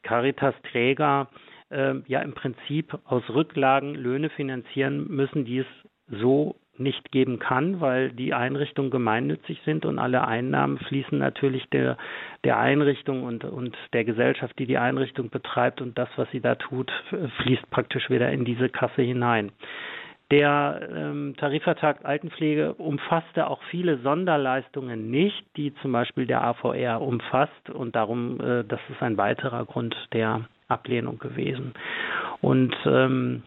Caritas-Träger äh, ja im Prinzip aus Rücklagen Löhne finanzieren müssen, die es so nicht geben kann, weil die Einrichtungen gemeinnützig sind und alle Einnahmen fließen natürlich der, der Einrichtung und, und der Gesellschaft, die die Einrichtung betreibt und das, was sie da tut, fließt praktisch wieder in diese Kasse hinein. Der ähm, Tarifvertrag Altenpflege umfasste auch viele Sonderleistungen nicht, die zum Beispiel der AVR umfasst und darum, äh, das ist ein weiterer Grund der Ablehnung gewesen. Und ähm,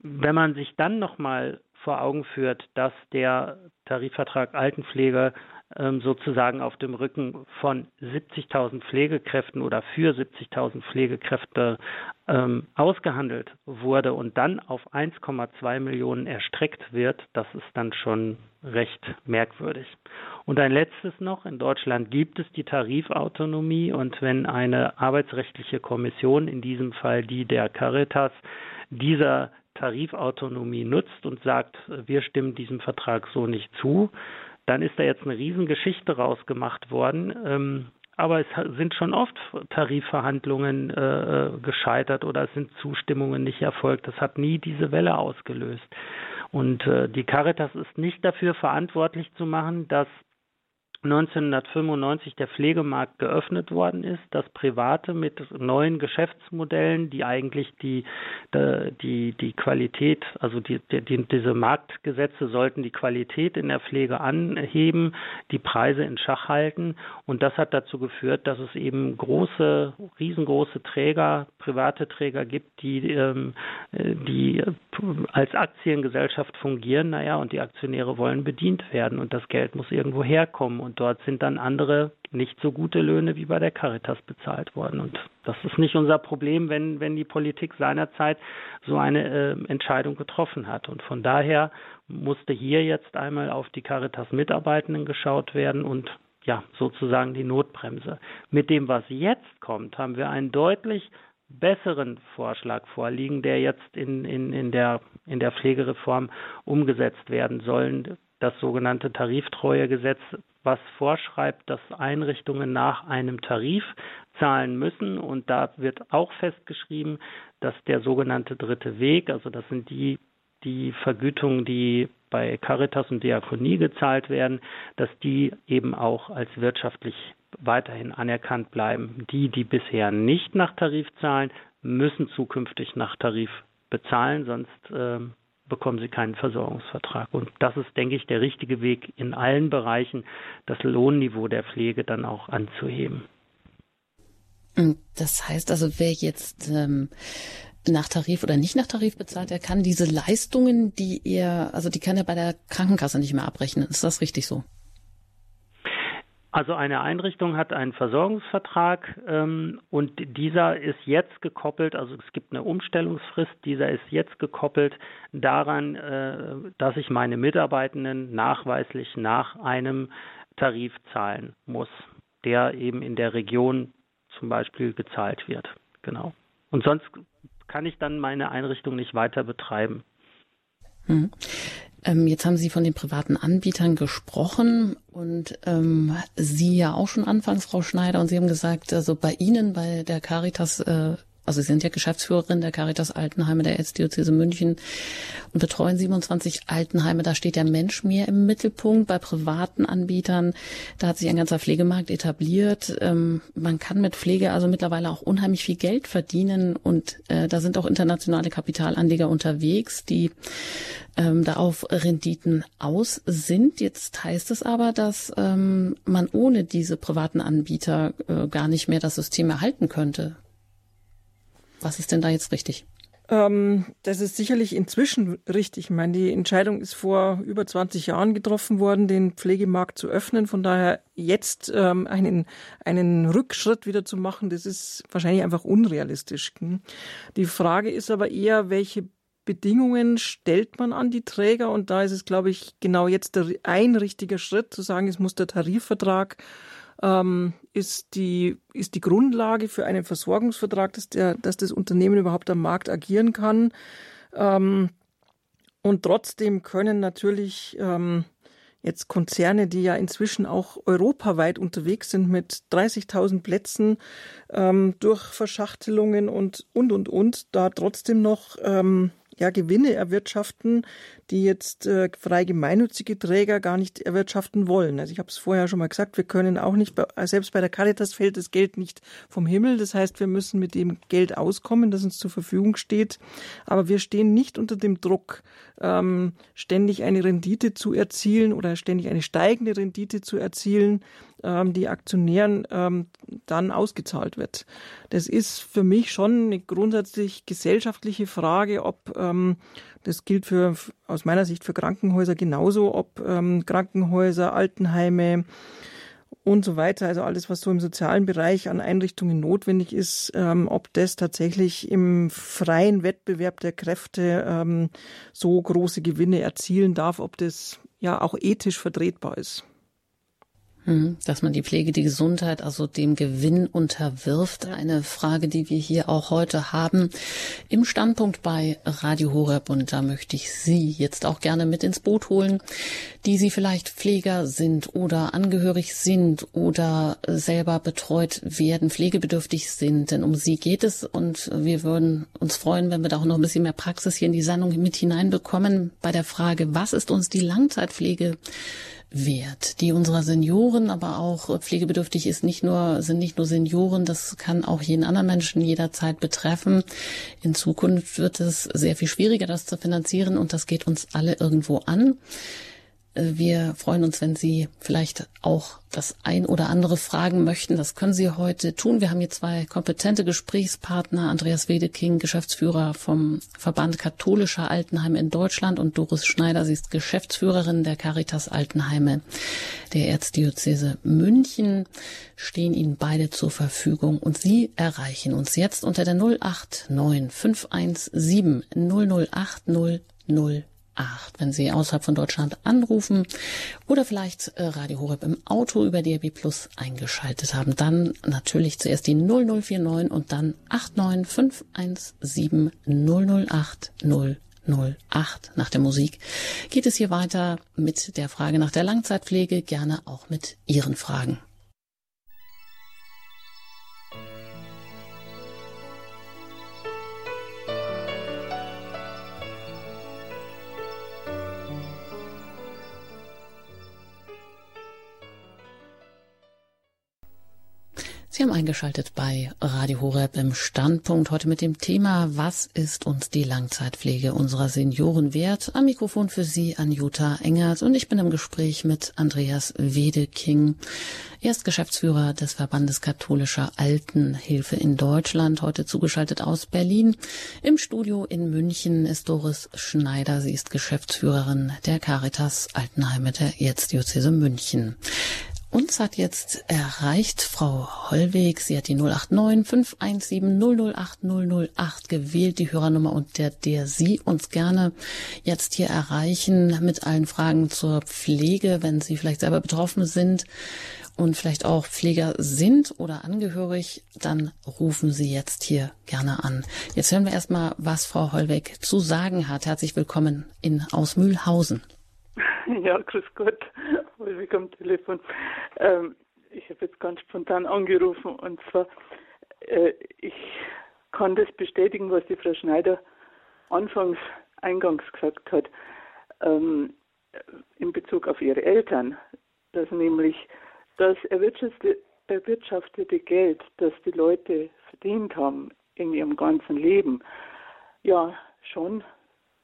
wenn man sich dann nochmal vor Augen führt, dass der Tarifvertrag Altenpflege sozusagen auf dem Rücken von 70.000 Pflegekräften oder für 70.000 Pflegekräfte ähm, ausgehandelt wurde und dann auf 1,2 Millionen erstreckt wird, das ist dann schon recht merkwürdig. Und ein letztes noch, in Deutschland gibt es die Tarifautonomie und wenn eine arbeitsrechtliche Kommission, in diesem Fall die der Caritas, dieser Tarifautonomie nutzt und sagt, wir stimmen diesem Vertrag so nicht zu, dann ist da jetzt eine Riesengeschichte rausgemacht worden. Ähm, aber es sind schon oft Tarifverhandlungen äh, gescheitert oder es sind Zustimmungen nicht erfolgt. Das hat nie diese Welle ausgelöst. Und äh, die Caritas ist nicht dafür verantwortlich zu machen, dass 1995 der Pflegemarkt geöffnet worden ist, dass Private mit neuen Geschäftsmodellen, die eigentlich die, die, die Qualität, also die, die, diese Marktgesetze sollten die Qualität in der Pflege anheben, die Preise in Schach halten. Und das hat dazu geführt, dass es eben große, riesengroße Träger, private Träger gibt, die, ähm, die als Aktiengesellschaft fungieren. Naja, und die Aktionäre wollen bedient werden und das Geld muss irgendwo herkommen. Und dort sind dann andere nicht so gute Löhne wie bei der Caritas bezahlt worden. Und das ist nicht unser Problem, wenn, wenn die Politik seinerzeit so eine äh, Entscheidung getroffen hat. Und von daher musste hier jetzt einmal auf die Caritas-Mitarbeitenden geschaut werden und ja, sozusagen die Notbremse. Mit dem, was jetzt kommt, haben wir einen deutlich besseren Vorschlag vorliegen, der jetzt in, in, in, der, in der Pflegereform umgesetzt werden soll. Das sogenannte Tariftreuegesetz, was vorschreibt, dass Einrichtungen nach einem Tarif zahlen müssen. Und da wird auch festgeschrieben, dass der sogenannte dritte Weg, also das sind die, die Vergütungen, die bei Caritas und Diakonie gezahlt werden, dass die eben auch als wirtschaftlich weiterhin anerkannt bleiben. Die, die bisher nicht nach Tarif zahlen, müssen zukünftig nach Tarif bezahlen, sonst äh, bekommen sie keinen Versorgungsvertrag. Und das ist, denke ich, der richtige Weg in allen Bereichen, das Lohnniveau der Pflege dann auch anzuheben. Das heißt also, wer jetzt ähm, nach Tarif oder nicht nach Tarif bezahlt, er kann diese Leistungen, die er, also die kann er bei der Krankenkasse nicht mehr abrechnen. Ist das richtig so? Also eine Einrichtung hat einen Versorgungsvertrag ähm, und dieser ist jetzt gekoppelt, also es gibt eine Umstellungsfrist, dieser ist jetzt gekoppelt daran, äh, dass ich meine Mitarbeitenden nachweislich nach einem Tarif zahlen muss, der eben in der Region zum Beispiel gezahlt wird. Genau. Und sonst kann ich dann meine Einrichtung nicht weiter betreiben. Hm. Ähm, jetzt haben Sie von den privaten Anbietern gesprochen und ähm, Sie ja auch schon anfangs, Frau Schneider, und Sie haben gesagt, also bei Ihnen, bei der Caritas äh, also Sie sind ja Geschäftsführerin der Caritas Altenheime der Erzdiözese München und betreuen 27 Altenheime. Da steht der Mensch mehr im Mittelpunkt. Bei privaten Anbietern, da hat sich ein ganzer Pflegemarkt etabliert. Ähm, man kann mit Pflege also mittlerweile auch unheimlich viel Geld verdienen und äh, da sind auch internationale Kapitalanleger unterwegs, die ähm, da auf Renditen aus sind. Jetzt heißt es aber, dass ähm, man ohne diese privaten Anbieter äh, gar nicht mehr das System erhalten könnte. Was ist denn da jetzt richtig? Ähm, das ist sicherlich inzwischen richtig. Ich meine, die Entscheidung ist vor über 20 Jahren getroffen worden, den Pflegemarkt zu öffnen. Von daher jetzt ähm, einen, einen Rückschritt wieder zu machen, das ist wahrscheinlich einfach unrealistisch. Die Frage ist aber eher, welche Bedingungen stellt man an die Träger? Und da ist es, glaube ich, genau jetzt der, ein richtiger Schritt zu sagen, es muss der Tarifvertrag ähm, ist, die, ist die Grundlage für einen Versorgungsvertrag, dass, der, dass das Unternehmen überhaupt am Markt agieren kann. Ähm, und trotzdem können natürlich ähm, jetzt Konzerne, die ja inzwischen auch europaweit unterwegs sind mit 30.000 Plätzen ähm, durch Verschachtelungen und und und und, da trotzdem noch ähm, ja, Gewinne erwirtschaften, die jetzt äh, frei gemeinnützige Träger gar nicht erwirtschaften wollen. Also ich habe es vorher schon mal gesagt, wir können auch nicht, selbst bei der Caritas fällt das Geld nicht vom Himmel. Das heißt, wir müssen mit dem Geld auskommen, das uns zur Verfügung steht. Aber wir stehen nicht unter dem Druck, ähm, ständig eine Rendite zu erzielen oder ständig eine steigende Rendite zu erzielen, ähm, die Aktionären ähm, dann ausgezahlt wird. Das ist für mich schon eine grundsätzlich gesellschaftliche Frage, ob ähm, das gilt für aus meiner Sicht für Krankenhäuser genauso, ob ähm, Krankenhäuser, Altenheime und so weiter, also alles, was so im sozialen Bereich an Einrichtungen notwendig ist, ähm, ob das tatsächlich im freien Wettbewerb der Kräfte ähm, so große Gewinne erzielen darf, ob das ja auch ethisch vertretbar ist. Hm, dass man die Pflege, die Gesundheit, also dem Gewinn unterwirft. Eine Frage, die wir hier auch heute haben im Standpunkt bei Radio Horeb. Und da möchte ich Sie jetzt auch gerne mit ins Boot holen, die Sie vielleicht Pfleger sind oder angehörig sind oder selber betreut werden, pflegebedürftig sind. Denn um Sie geht es. Und wir würden uns freuen, wenn wir da auch noch ein bisschen mehr Praxis hier in die Sendung mit hineinbekommen bei der Frage, was ist uns die Langzeitpflege wert, die unserer Senioren, aber auch pflegebedürftig ist nicht nur, sind nicht nur Senioren, das kann auch jeden anderen Menschen jederzeit betreffen. In Zukunft wird es sehr viel schwieriger, das zu finanzieren und das geht uns alle irgendwo an. Wir freuen uns, wenn Sie vielleicht auch das ein oder andere fragen möchten. Das können Sie heute tun. Wir haben hier zwei kompetente Gesprächspartner. Andreas Wedeking, Geschäftsführer vom Verband Katholischer Altenheime in Deutschland und Doris Schneider. Sie ist Geschäftsführerin der Caritas Altenheime der Erzdiözese München. Stehen Ihnen beide zur Verfügung und Sie erreichen uns jetzt unter der 089 517 008 0 Wenn Sie außerhalb von Deutschland anrufen oder vielleicht äh, Radio Horeb im Auto über DRB Plus eingeschaltet haben, dann natürlich zuerst die 0049 und dann 89517 008 008. Nach der Musik geht es hier weiter mit der Frage nach der Langzeitpflege, gerne auch mit Ihren Fragen. Sie haben eingeschaltet bei Radio Horeb im Standpunkt heute mit dem Thema Was ist uns die Langzeitpflege unserer Senioren wert? Am Mikrofon für Sie Anjuta Engert und ich bin im Gespräch mit Andreas Wedeking. Er ist Geschäftsführer des Verbandes katholischer Altenhilfe in Deutschland, heute zugeschaltet aus Berlin. Im Studio in München ist Doris Schneider. Sie ist Geschäftsführerin der Caritas Altenheime der Erzdiözese München. Uns hat jetzt erreicht Frau Hollweg. Sie hat die 089 517 008 008 gewählt, die Hörernummer, unter der Sie uns gerne jetzt hier erreichen mit allen Fragen zur Pflege, wenn Sie vielleicht selber betroffen sind und vielleicht auch Pfleger sind oder angehörig, dann rufen Sie jetzt hier gerne an. Jetzt hören wir erstmal, was Frau Hollweg zu sagen hat. Herzlich willkommen in Ausmühlhausen. Ja, grüß Gott, Ulrich am Telefon. Ähm, ich habe jetzt ganz spontan angerufen und zwar, äh, ich kann das bestätigen, was die Frau Schneider anfangs eingangs gesagt hat, ähm, in Bezug auf ihre Eltern, dass nämlich das erwirtschaftete, erwirtschaftete Geld, das die Leute verdient haben in ihrem ganzen Leben, ja schon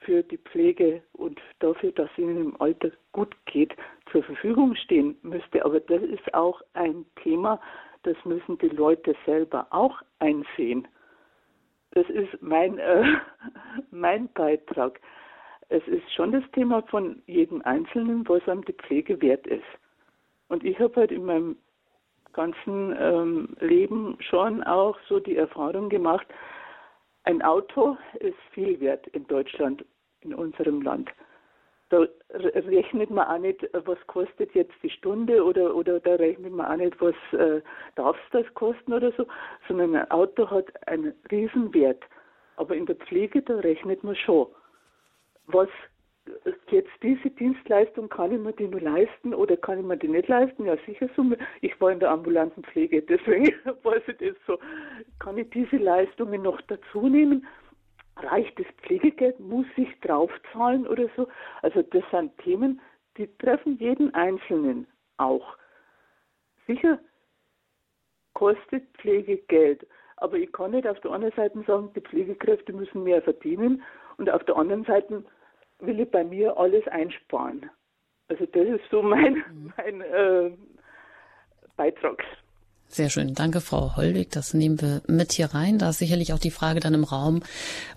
für die Pflege und dafür, dass ihnen im Alter gut geht, zur Verfügung stehen müsste. Aber das ist auch ein Thema, das müssen die Leute selber auch einsehen. Das ist mein, äh, mein Beitrag. Es ist schon das Thema von jedem Einzelnen, was einem die Pflege wert ist. Und ich habe halt in meinem ganzen ähm, Leben schon auch so die Erfahrung gemacht, ein Auto ist viel wert in Deutschland, in unserem Land. Da rechnet man auch nicht, was kostet jetzt die Stunde oder, oder da rechnet man auch nicht, was äh, darf es das kosten oder so, sondern ein Auto hat einen Riesenwert. Aber in der Pflege, da rechnet man schon. Was jetzt diese Dienstleistung, kann ich mir die nur leisten oder kann ich mir die nicht leisten? Ja, sicher so. Ich war in der ambulanten Pflege, deswegen weiß ich das so. Kann ich diese Leistungen noch dazu nehmen? Reicht das Pflegegeld? Muss ich draufzahlen oder so? Also das sind Themen, die treffen jeden Einzelnen auch. Sicher kostet Pflege Geld. Aber ich kann nicht auf der einen Seite sagen, die Pflegekräfte müssen mehr verdienen und auf der anderen Seite will ich bei mir alles einsparen. Also das ist so mein, mhm. mein äh, Beitrag. Sehr schön. Danke, Frau Hollweg. Das nehmen wir mit hier rein. Da ist sicherlich auch die Frage dann im Raum,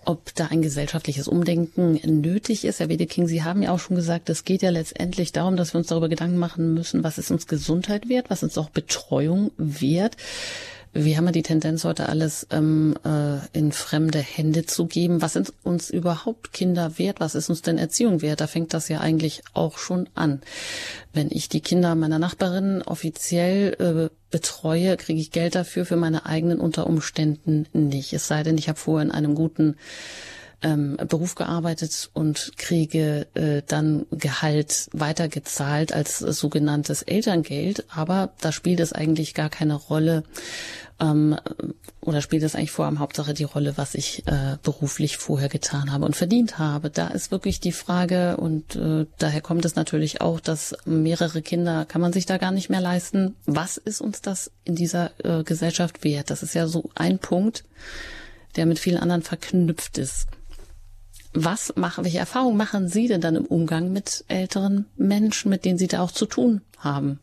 ob da ein gesellschaftliches Umdenken nötig ist. Herr Wedeking, Sie haben ja auch schon gesagt, es geht ja letztendlich darum, dass wir uns darüber Gedanken machen müssen, was ist uns Gesundheit wert, was ist auch Betreuung wert. Wir haben ja die Tendenz, heute alles ähm, äh, in fremde Hände zu geben. Was sind uns überhaupt Kinder wert? Was ist uns denn Erziehung wert? Da fängt das ja eigentlich auch schon an. Wenn ich die Kinder meiner Nachbarin offiziell äh, betreue, kriege ich Geld dafür, für meine eigenen unter Umständen nicht. Es sei denn, ich habe vorher in einem guten ähm, Beruf gearbeitet und kriege äh, dann Gehalt weitergezahlt als äh, sogenanntes Elterngeld. Aber da spielt es eigentlich gar keine Rolle ähm, oder spielt es eigentlich vor allem Hauptsache die Rolle, was ich äh, beruflich vorher getan habe und verdient habe. Da ist wirklich die Frage und äh, daher kommt es natürlich auch, dass mehrere Kinder kann man sich da gar nicht mehr leisten. Was ist uns das in dieser äh, Gesellschaft wert? Das ist ja so ein Punkt, der mit vielen anderen verknüpft ist. Was machen, welche Erfahrungen machen Sie denn dann im Umgang mit älteren Menschen, mit denen Sie da auch zu tun haben?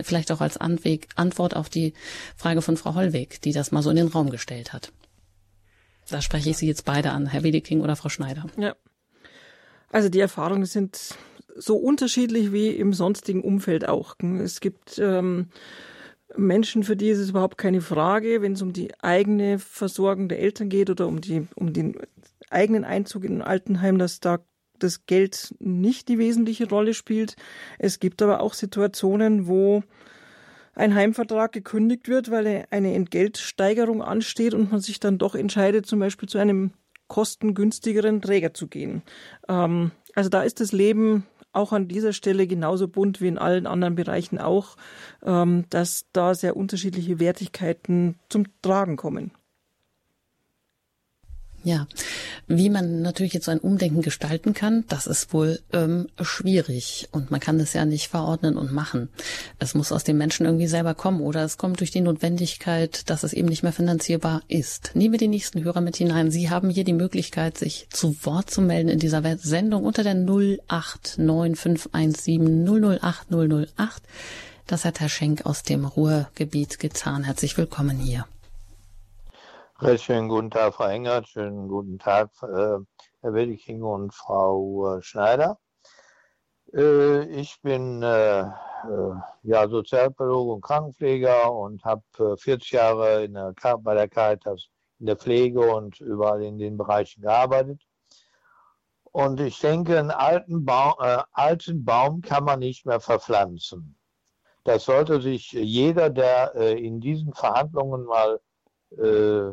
Vielleicht auch als Anweg, Antwort auf die Frage von Frau Hollweg, die das mal so in den Raum gestellt hat. Da spreche ich Sie jetzt beide an, Herr Wedeking oder Frau Schneider. Ja. Also die Erfahrungen sind so unterschiedlich wie im sonstigen Umfeld auch. Es gibt ähm, Menschen, für die ist es überhaupt keine Frage, wenn es um die eigene Versorgung der Eltern geht oder um die um den eigenen Einzug in ein Altenheim, dass da das Geld nicht die wesentliche Rolle spielt. Es gibt aber auch Situationen, wo ein Heimvertrag gekündigt wird, weil eine Entgeltsteigerung ansteht und man sich dann doch entscheidet, zum Beispiel zu einem kostengünstigeren Träger zu gehen. Ähm, also da ist das Leben auch an dieser Stelle genauso bunt wie in allen anderen Bereichen auch, ähm, dass da sehr unterschiedliche Wertigkeiten zum Tragen kommen. Ja, wie man natürlich jetzt so ein Umdenken gestalten kann, das ist wohl ähm, schwierig und man kann das ja nicht verordnen und machen. Es muss aus den Menschen irgendwie selber kommen oder es kommt durch die Notwendigkeit, dass es eben nicht mehr finanzierbar ist. Nehmen wir die nächsten Hörer mit hinein. Sie haben hier die Möglichkeit, sich zu Wort zu melden in dieser Sendung unter der 089517 008 008. Das hat Herr Schenk aus dem Ruhrgebiet getan. Herzlich willkommen hier. Recht schönen guten Tag, Frau Engert. Schönen guten Tag, äh, Herr Weddiking und Frau äh, Schneider. Äh, ich bin äh, äh, ja, Sozialpädagoge und Krankenpfleger und habe 40 Jahre der, bei der Caritas in der Pflege und überall in den Bereichen gearbeitet. Und ich denke, einen alten, Baum, äh, alten Baum kann man nicht mehr verpflanzen. Das sollte sich jeder, der äh, in diesen Verhandlungen mal äh,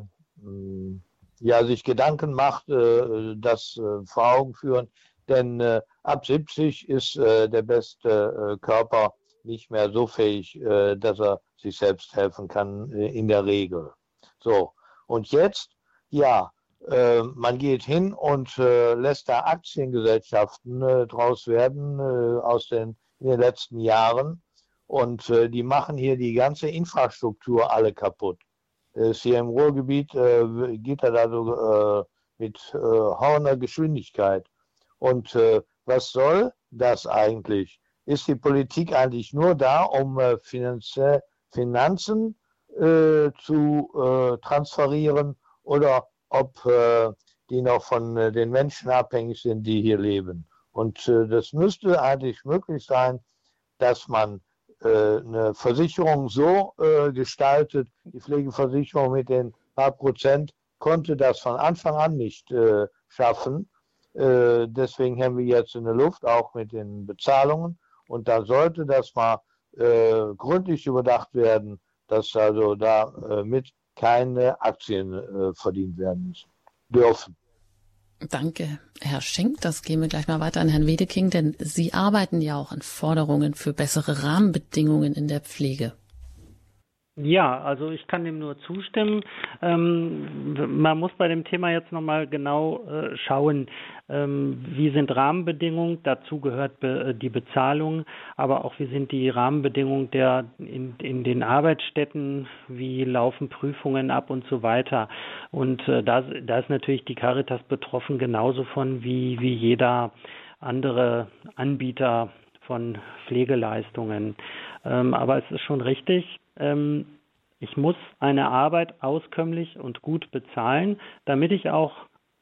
ja, sich Gedanken macht, äh, das äh, vor Augen führen. Denn äh, ab 70 ist der beste Körper nicht mehr so fähig, dass er sich selbst helfen kann, in der Regel. So, und jetzt, ja, man geht hin und lässt da Aktiengesellschaften draus werden aus den, in den letzten Jahren. Und die machen hier die ganze Infrastruktur alle kaputt ist hier im Ruhrgebiet, äh, geht er da so äh, mit äh, horner Geschwindigkeit. Und äh, was soll das eigentlich? Ist die Politik eigentlich nur da, um äh, Finanze, Finanzen äh, zu äh, transferieren oder ob äh, die noch von den Menschen abhängig sind, die hier leben? Und das müsste eigentlich möglich sein, dass man eine Versicherung so äh, gestaltet, die Pflegeversicherung mit den paar Prozent konnte das von Anfang an nicht äh, schaffen. deswegen haben wir jetzt in der Luft, auch mit den Bezahlungen. Und da sollte das mal gründlich überdacht werden, dass also da mit keine Aktien verdient werden dürfen. Danke, Herr Schenk. Das gehen wir gleich mal weiter an Herrn Wedeking, denn Sie arbeiten ja auch an Forderungen für bessere Rahmenbedingungen in der Pflege. Ja, also ich kann dem nur zustimmen. Ähm, man muss bei dem Thema jetzt nochmal genau äh, schauen, ähm, wie sind Rahmenbedingungen, dazu gehört be die Bezahlung, aber auch wie sind die Rahmenbedingungen der in, in den Arbeitsstätten, wie laufen Prüfungen ab und so weiter. Und äh, da, da ist natürlich die Caritas betroffen, genauso von wie, wie jeder andere Anbieter von Pflegeleistungen. Ähm, aber es ist schon richtig, ähm, ich muss eine Arbeit auskömmlich und gut bezahlen, damit ich auch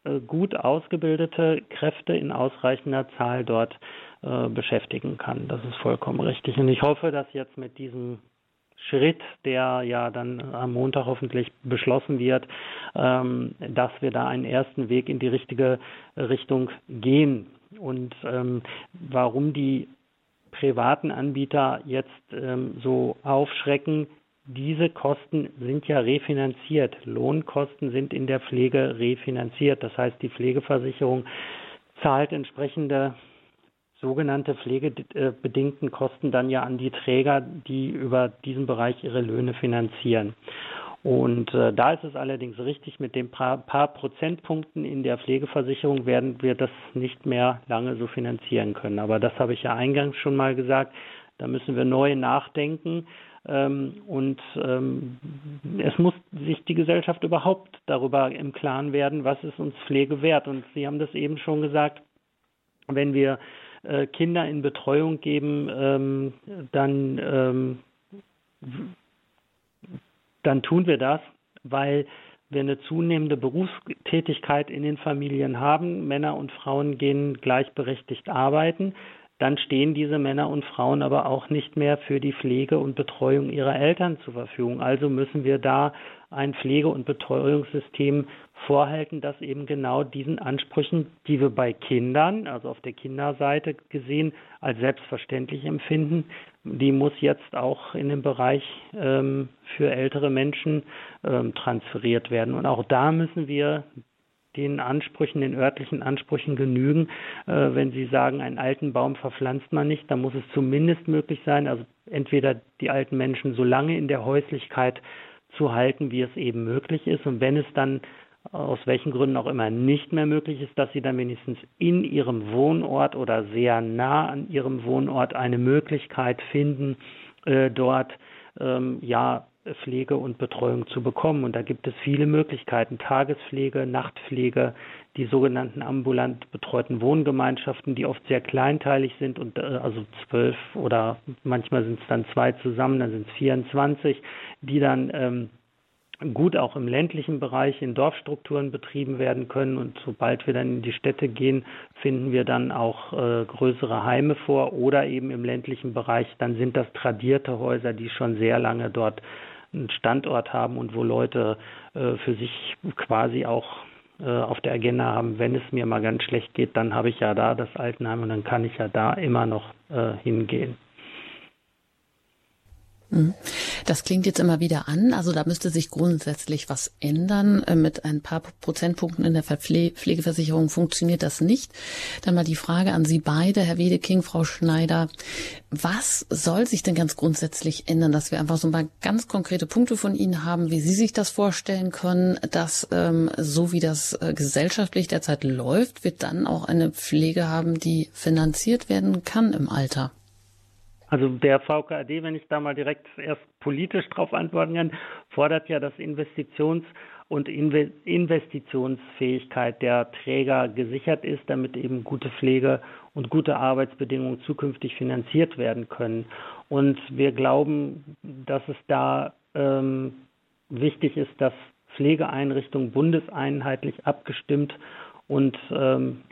äh, gut ausgebildete Kräfte in ausreichender Zahl dort äh, beschäftigen kann. Das ist vollkommen richtig. Und ich hoffe, dass jetzt mit diesem Schritt, der ja dann am Montag hoffentlich beschlossen wird, ähm, dass wir da einen ersten Weg in die richtige Richtung gehen. Und ähm, warum die privaten Anbieter jetzt ähm, so aufschrecken, diese Kosten sind ja refinanziert. Lohnkosten sind in der Pflege refinanziert. Das heißt, die Pflegeversicherung zahlt entsprechende sogenannte pflegebedingten Kosten dann ja an die Träger, die über diesen Bereich ihre Löhne finanzieren. Und äh, da ist es allerdings richtig, mit den paar, paar Prozentpunkten in der Pflegeversicherung werden wir das nicht mehr lange so finanzieren können. Aber das habe ich ja eingangs schon mal gesagt. Da müssen wir neu nachdenken. Ähm, und ähm, es muss sich die Gesellschaft überhaupt darüber im Klaren werden, was ist uns Pflege wert. Und Sie haben das eben schon gesagt, wenn wir äh, Kinder in Betreuung geben, ähm, dann ähm, dann tun wir das, weil wir eine zunehmende Berufstätigkeit in den Familien haben. Männer und Frauen gehen gleichberechtigt arbeiten. Dann stehen diese Männer und Frauen aber auch nicht mehr für die Pflege und Betreuung ihrer Eltern zur Verfügung. Also müssen wir da ein Pflege- und Betreuungssystem vorhalten, das eben genau diesen Ansprüchen, die wir bei Kindern, also auf der Kinderseite gesehen, als selbstverständlich empfinden, die muss jetzt auch in den Bereich ähm, für ältere Menschen ähm, transferiert werden. Und auch da müssen wir den Ansprüchen, den örtlichen Ansprüchen genügen. Äh, wenn Sie sagen, einen alten Baum verpflanzt man nicht, dann muss es zumindest möglich sein, also entweder die alten Menschen so lange in der Häuslichkeit zu halten, wie es eben möglich ist. Und wenn es dann aus welchen Gründen auch immer nicht mehr möglich ist, dass sie dann wenigstens in ihrem Wohnort oder sehr nah an ihrem Wohnort eine Möglichkeit finden, äh, dort ähm, ja Pflege und Betreuung zu bekommen. Und da gibt es viele Möglichkeiten. Tagespflege, Nachtpflege, die sogenannten ambulant betreuten Wohngemeinschaften, die oft sehr kleinteilig sind und äh, also zwölf oder manchmal sind es dann zwei zusammen, dann sind es 24, die dann ähm, gut auch im ländlichen Bereich in Dorfstrukturen betrieben werden können. Und sobald wir dann in die Städte gehen, finden wir dann auch äh, größere Heime vor oder eben im ländlichen Bereich, dann sind das tradierte Häuser, die schon sehr lange dort einen Standort haben und wo Leute äh, für sich quasi auch äh, auf der Agenda haben, wenn es mir mal ganz schlecht geht, dann habe ich ja da das Altenheim und dann kann ich ja da immer noch äh, hingehen. Mhm. Das klingt jetzt immer wieder an. Also da müsste sich grundsätzlich was ändern. Äh, mit ein paar Prozentpunkten in der Pflegeversicherung funktioniert das nicht. Dann mal die Frage an Sie beide, Herr Wedeking, Frau Schneider. Was soll sich denn ganz grundsätzlich ändern, dass wir einfach so ein paar ganz konkrete Punkte von Ihnen haben, wie Sie sich das vorstellen können, dass ähm, so wie das äh, gesellschaftlich derzeit läuft, wir dann auch eine Pflege haben, die finanziert werden kann im Alter? Also der VKAD, wenn ich da mal direkt erst politisch drauf antworten kann, fordert ja, dass Investitions- und Investitionsfähigkeit der Träger gesichert ist, damit eben gute Pflege und gute Arbeitsbedingungen zukünftig finanziert werden können. Und wir glauben, dass es da ähm, wichtig ist, dass Pflegeeinrichtungen bundeseinheitlich abgestimmt und ähm,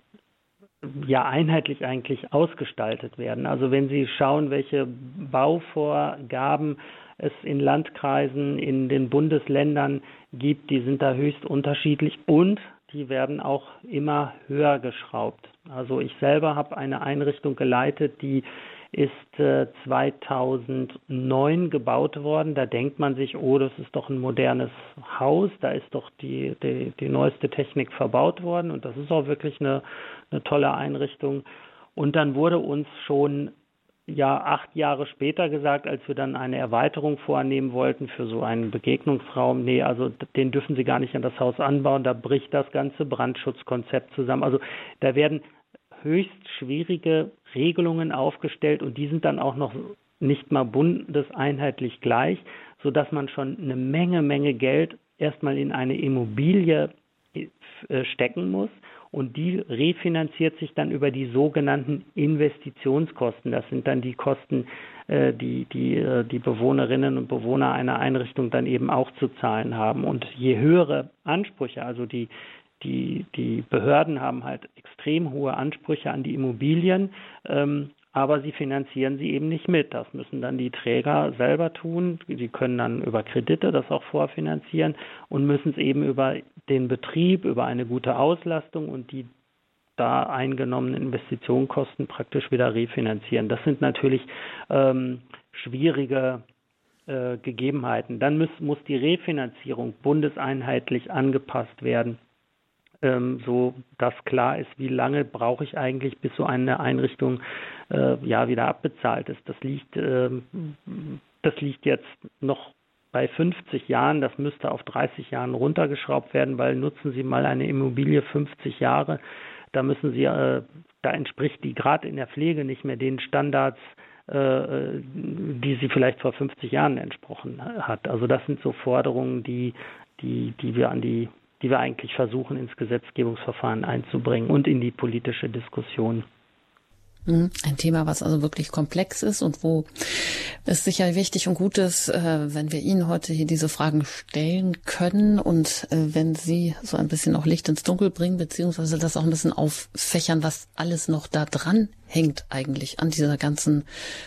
ja einheitlich eigentlich ausgestaltet werden. Also wenn Sie schauen, welche Bauvorgaben es in Landkreisen, in den Bundesländern gibt, die sind da höchst unterschiedlich und die werden auch immer höher geschraubt. Also ich selber habe eine Einrichtung geleitet, die ist äh, 2009 gebaut worden. Da denkt man sich, oh, das ist doch ein modernes Haus, da ist doch die, die, die neueste Technik verbaut worden und das ist auch wirklich eine, eine tolle Einrichtung. Und dann wurde uns schon ja acht Jahre später gesagt, als wir dann eine Erweiterung vornehmen wollten für so einen Begegnungsraum, nee, also den dürfen Sie gar nicht an das Haus anbauen, da bricht das ganze Brandschutzkonzept zusammen. Also da werden höchst schwierige Regelungen aufgestellt und die sind dann auch noch nicht mal bundeseinheitlich gleich, sodass man schon eine Menge, Menge Geld erstmal in eine Immobilie äh, stecken muss und die refinanziert sich dann über die sogenannten Investitionskosten. Das sind dann die Kosten, äh, die die, äh, die Bewohnerinnen und Bewohner einer Einrichtung dann eben auch zu zahlen haben. Und je höhere Ansprüche, also die die, die Behörden haben halt extrem hohe Ansprüche an die Immobilien, ähm, aber sie finanzieren sie eben nicht mit. Das müssen dann die Träger selber tun. Sie können dann über Kredite das auch vorfinanzieren und müssen es eben über den Betrieb, über eine gute Auslastung und die da eingenommenen Investitionskosten praktisch wieder refinanzieren. Das sind natürlich ähm, schwierige äh, Gegebenheiten. Dann muss, muss die Refinanzierung bundeseinheitlich angepasst werden ähm, so dass klar ist, wie lange brauche ich eigentlich, bis so eine Einrichtung äh, ja wieder abbezahlt ist. Das liegt, äh, das liegt jetzt noch bei 50 Jahren, das müsste auf 30 Jahren runtergeschraubt werden, weil nutzen Sie mal eine Immobilie 50 Jahre, da müssen Sie, äh, da entspricht die gerade in der Pflege nicht mehr den Standards, äh, die sie vielleicht vor 50 Jahren entsprochen hat. Also das sind so Forderungen, die, die, die wir an die die wir eigentlich versuchen, ins Gesetzgebungsverfahren einzubringen und in die politische Diskussion. Mhm. Ein Thema, was also wirklich komplex ist und wo es sicher wichtig und gut ist, äh, wenn wir Ihnen heute hier diese Fragen stellen können und äh, wenn Sie so ein bisschen auch Licht ins Dunkel bringen, beziehungsweise das auch ein bisschen auffächern, was alles noch da dran hängt eigentlich an dieser ganzen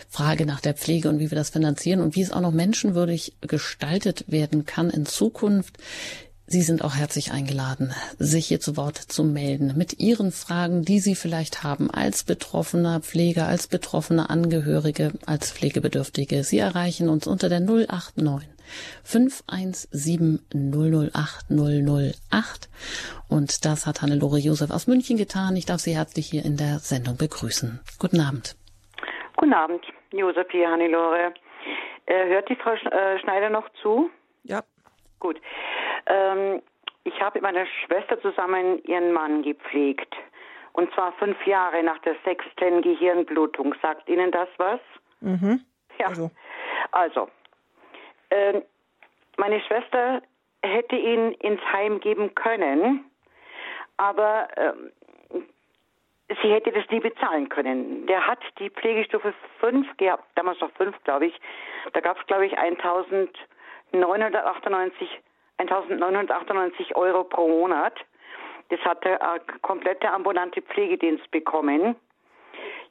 Frage nach der Pflege und wie wir das finanzieren und wie es auch noch menschenwürdig gestaltet werden kann in Zukunft. Sie sind auch herzlich eingeladen, sich hier zu Wort zu melden mit Ihren Fragen, die Sie vielleicht haben als betroffener Pfleger, als betroffene Angehörige, als Pflegebedürftige. Sie erreichen uns unter der 089 517 008 008. Und das hat Hannelore Josef aus München getan. Ich darf Sie herzlich hier in der Sendung begrüßen. Guten Abend. Guten Abend, Josef hier, Hannelore. Äh, hört die Frau äh, Schneider noch zu? Ja. Gut. Ähm, ich habe mit meiner Schwester zusammen ihren Mann gepflegt. Und zwar fünf Jahre nach der sechsten Gehirnblutung. Sagt Ihnen das was? Mhm. Ja. Also, also äh, meine Schwester hätte ihn ins Heim geben können, aber äh, sie hätte das nie bezahlen können. Der hat die Pflegestufe 5 gehabt, damals noch 5, glaube ich. Da gab es, glaube ich, 1998 1998 Euro pro Monat. Das hat der äh, komplette ambulante Pflegedienst bekommen.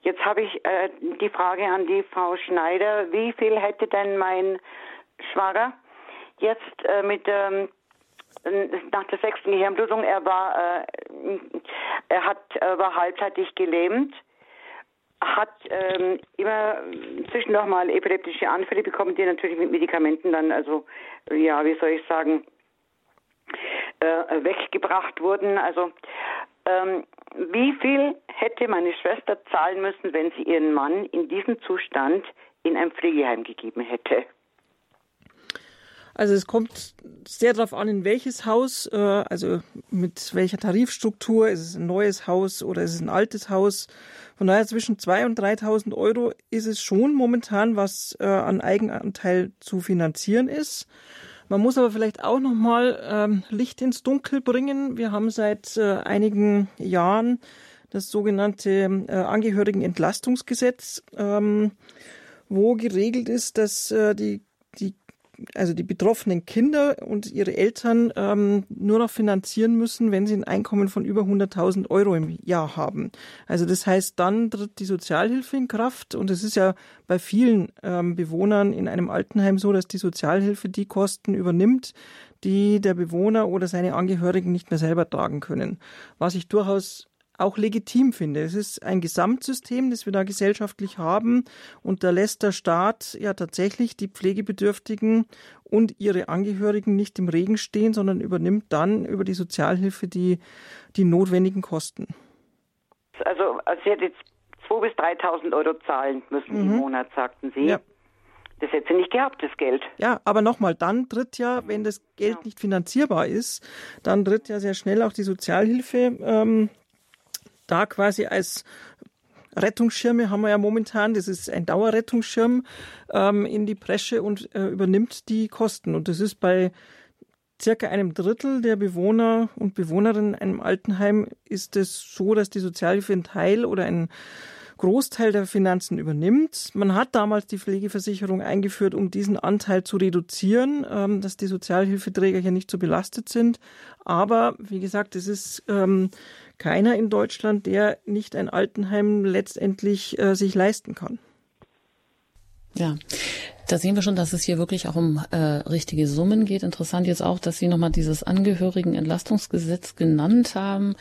Jetzt habe ich äh, die Frage an die Frau Schneider. Wie viel hätte denn mein Schwager jetzt äh, mit ähm, nach der sechsten Gehirnblutung, er war, äh, er hat, er war halbzeitig gelähmt, hat ähm, immer zwischendurch mal epileptische Anfälle bekommen, die natürlich mit Medikamenten dann, also ja, wie soll ich sagen, äh, weggebracht wurden. Also ähm, wie viel hätte meine Schwester zahlen müssen, wenn sie ihren Mann in diesem Zustand in ein Pflegeheim gegeben hätte? Also es kommt sehr darauf an, in welches Haus, äh, also mit welcher Tarifstruktur, ist es ein neues Haus oder ist es ein altes Haus. Von daher zwischen 2.000 und 3.000 Euro ist es schon momentan, was äh, an Eigenanteil zu finanzieren ist. Man muss aber vielleicht auch noch mal ähm, Licht ins Dunkel bringen. Wir haben seit äh, einigen Jahren das sogenannte äh, Angehörigenentlastungsgesetz, ähm, wo geregelt ist, dass äh, die also die betroffenen Kinder und ihre Eltern ähm, nur noch finanzieren müssen, wenn sie ein Einkommen von über 100.000 Euro im Jahr haben. Also das heißt, dann tritt die Sozialhilfe in Kraft und es ist ja bei vielen ähm, Bewohnern in einem Altenheim so, dass die Sozialhilfe die Kosten übernimmt, die der Bewohner oder seine Angehörigen nicht mehr selber tragen können. Was ich durchaus auch legitim finde. Es ist ein Gesamtsystem, das wir da gesellschaftlich haben und da lässt der Staat ja tatsächlich die Pflegebedürftigen und ihre Angehörigen nicht im Regen stehen, sondern übernimmt dann über die Sozialhilfe die, die notwendigen Kosten. Also, also Sie hätte jetzt 2.000 bis 3.000 Euro zahlen müssen mhm. im Monat, sagten Sie. Ja. Das hätte sie nicht gehabt, das Geld. Ja, aber nochmal, dann tritt ja, wenn das Geld ja. nicht finanzierbar ist, dann tritt ja sehr schnell auch die Sozialhilfe ähm, da quasi als Rettungsschirme haben wir ja momentan, das ist ein Dauerrettungsschirm ähm, in die Bresche und äh, übernimmt die Kosten. Und das ist bei circa einem Drittel der Bewohner und Bewohnerinnen in einem Altenheim ist es so, dass die Sozialhilfe einen Teil oder einen Großteil der Finanzen übernimmt. Man hat damals die Pflegeversicherung eingeführt, um diesen Anteil zu reduzieren, ähm, dass die Sozialhilfeträger hier nicht so belastet sind. Aber wie gesagt, es ist ähm, keiner in Deutschland, der nicht ein Altenheim letztendlich äh, sich leisten kann. Ja, da sehen wir schon, dass es hier wirklich auch um äh, richtige Summen geht. Interessant jetzt auch, dass Sie nochmal dieses Angehörigenentlastungsgesetz genannt haben.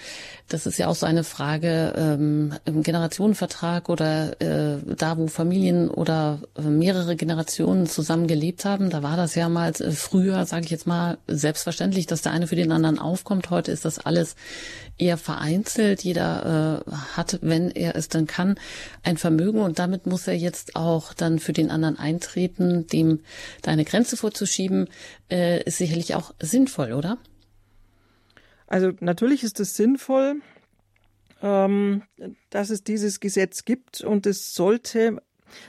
Das ist ja auch so eine Frage ähm, im Generationenvertrag oder äh, da, wo Familien oder äh, mehrere Generationen zusammen gelebt haben. Da war das ja mal äh, früher, sage ich jetzt mal, selbstverständlich, dass der eine für den anderen aufkommt. Heute ist das alles eher vereinzelt. Jeder äh, hat, wenn er es dann kann, ein Vermögen und damit muss er jetzt auch dann für den anderen eintreten anbieten, dem da eine Grenze vorzuschieben, äh, ist sicherlich auch sinnvoll, oder? Also natürlich ist es sinnvoll, ähm, dass es dieses Gesetz gibt und es sollte.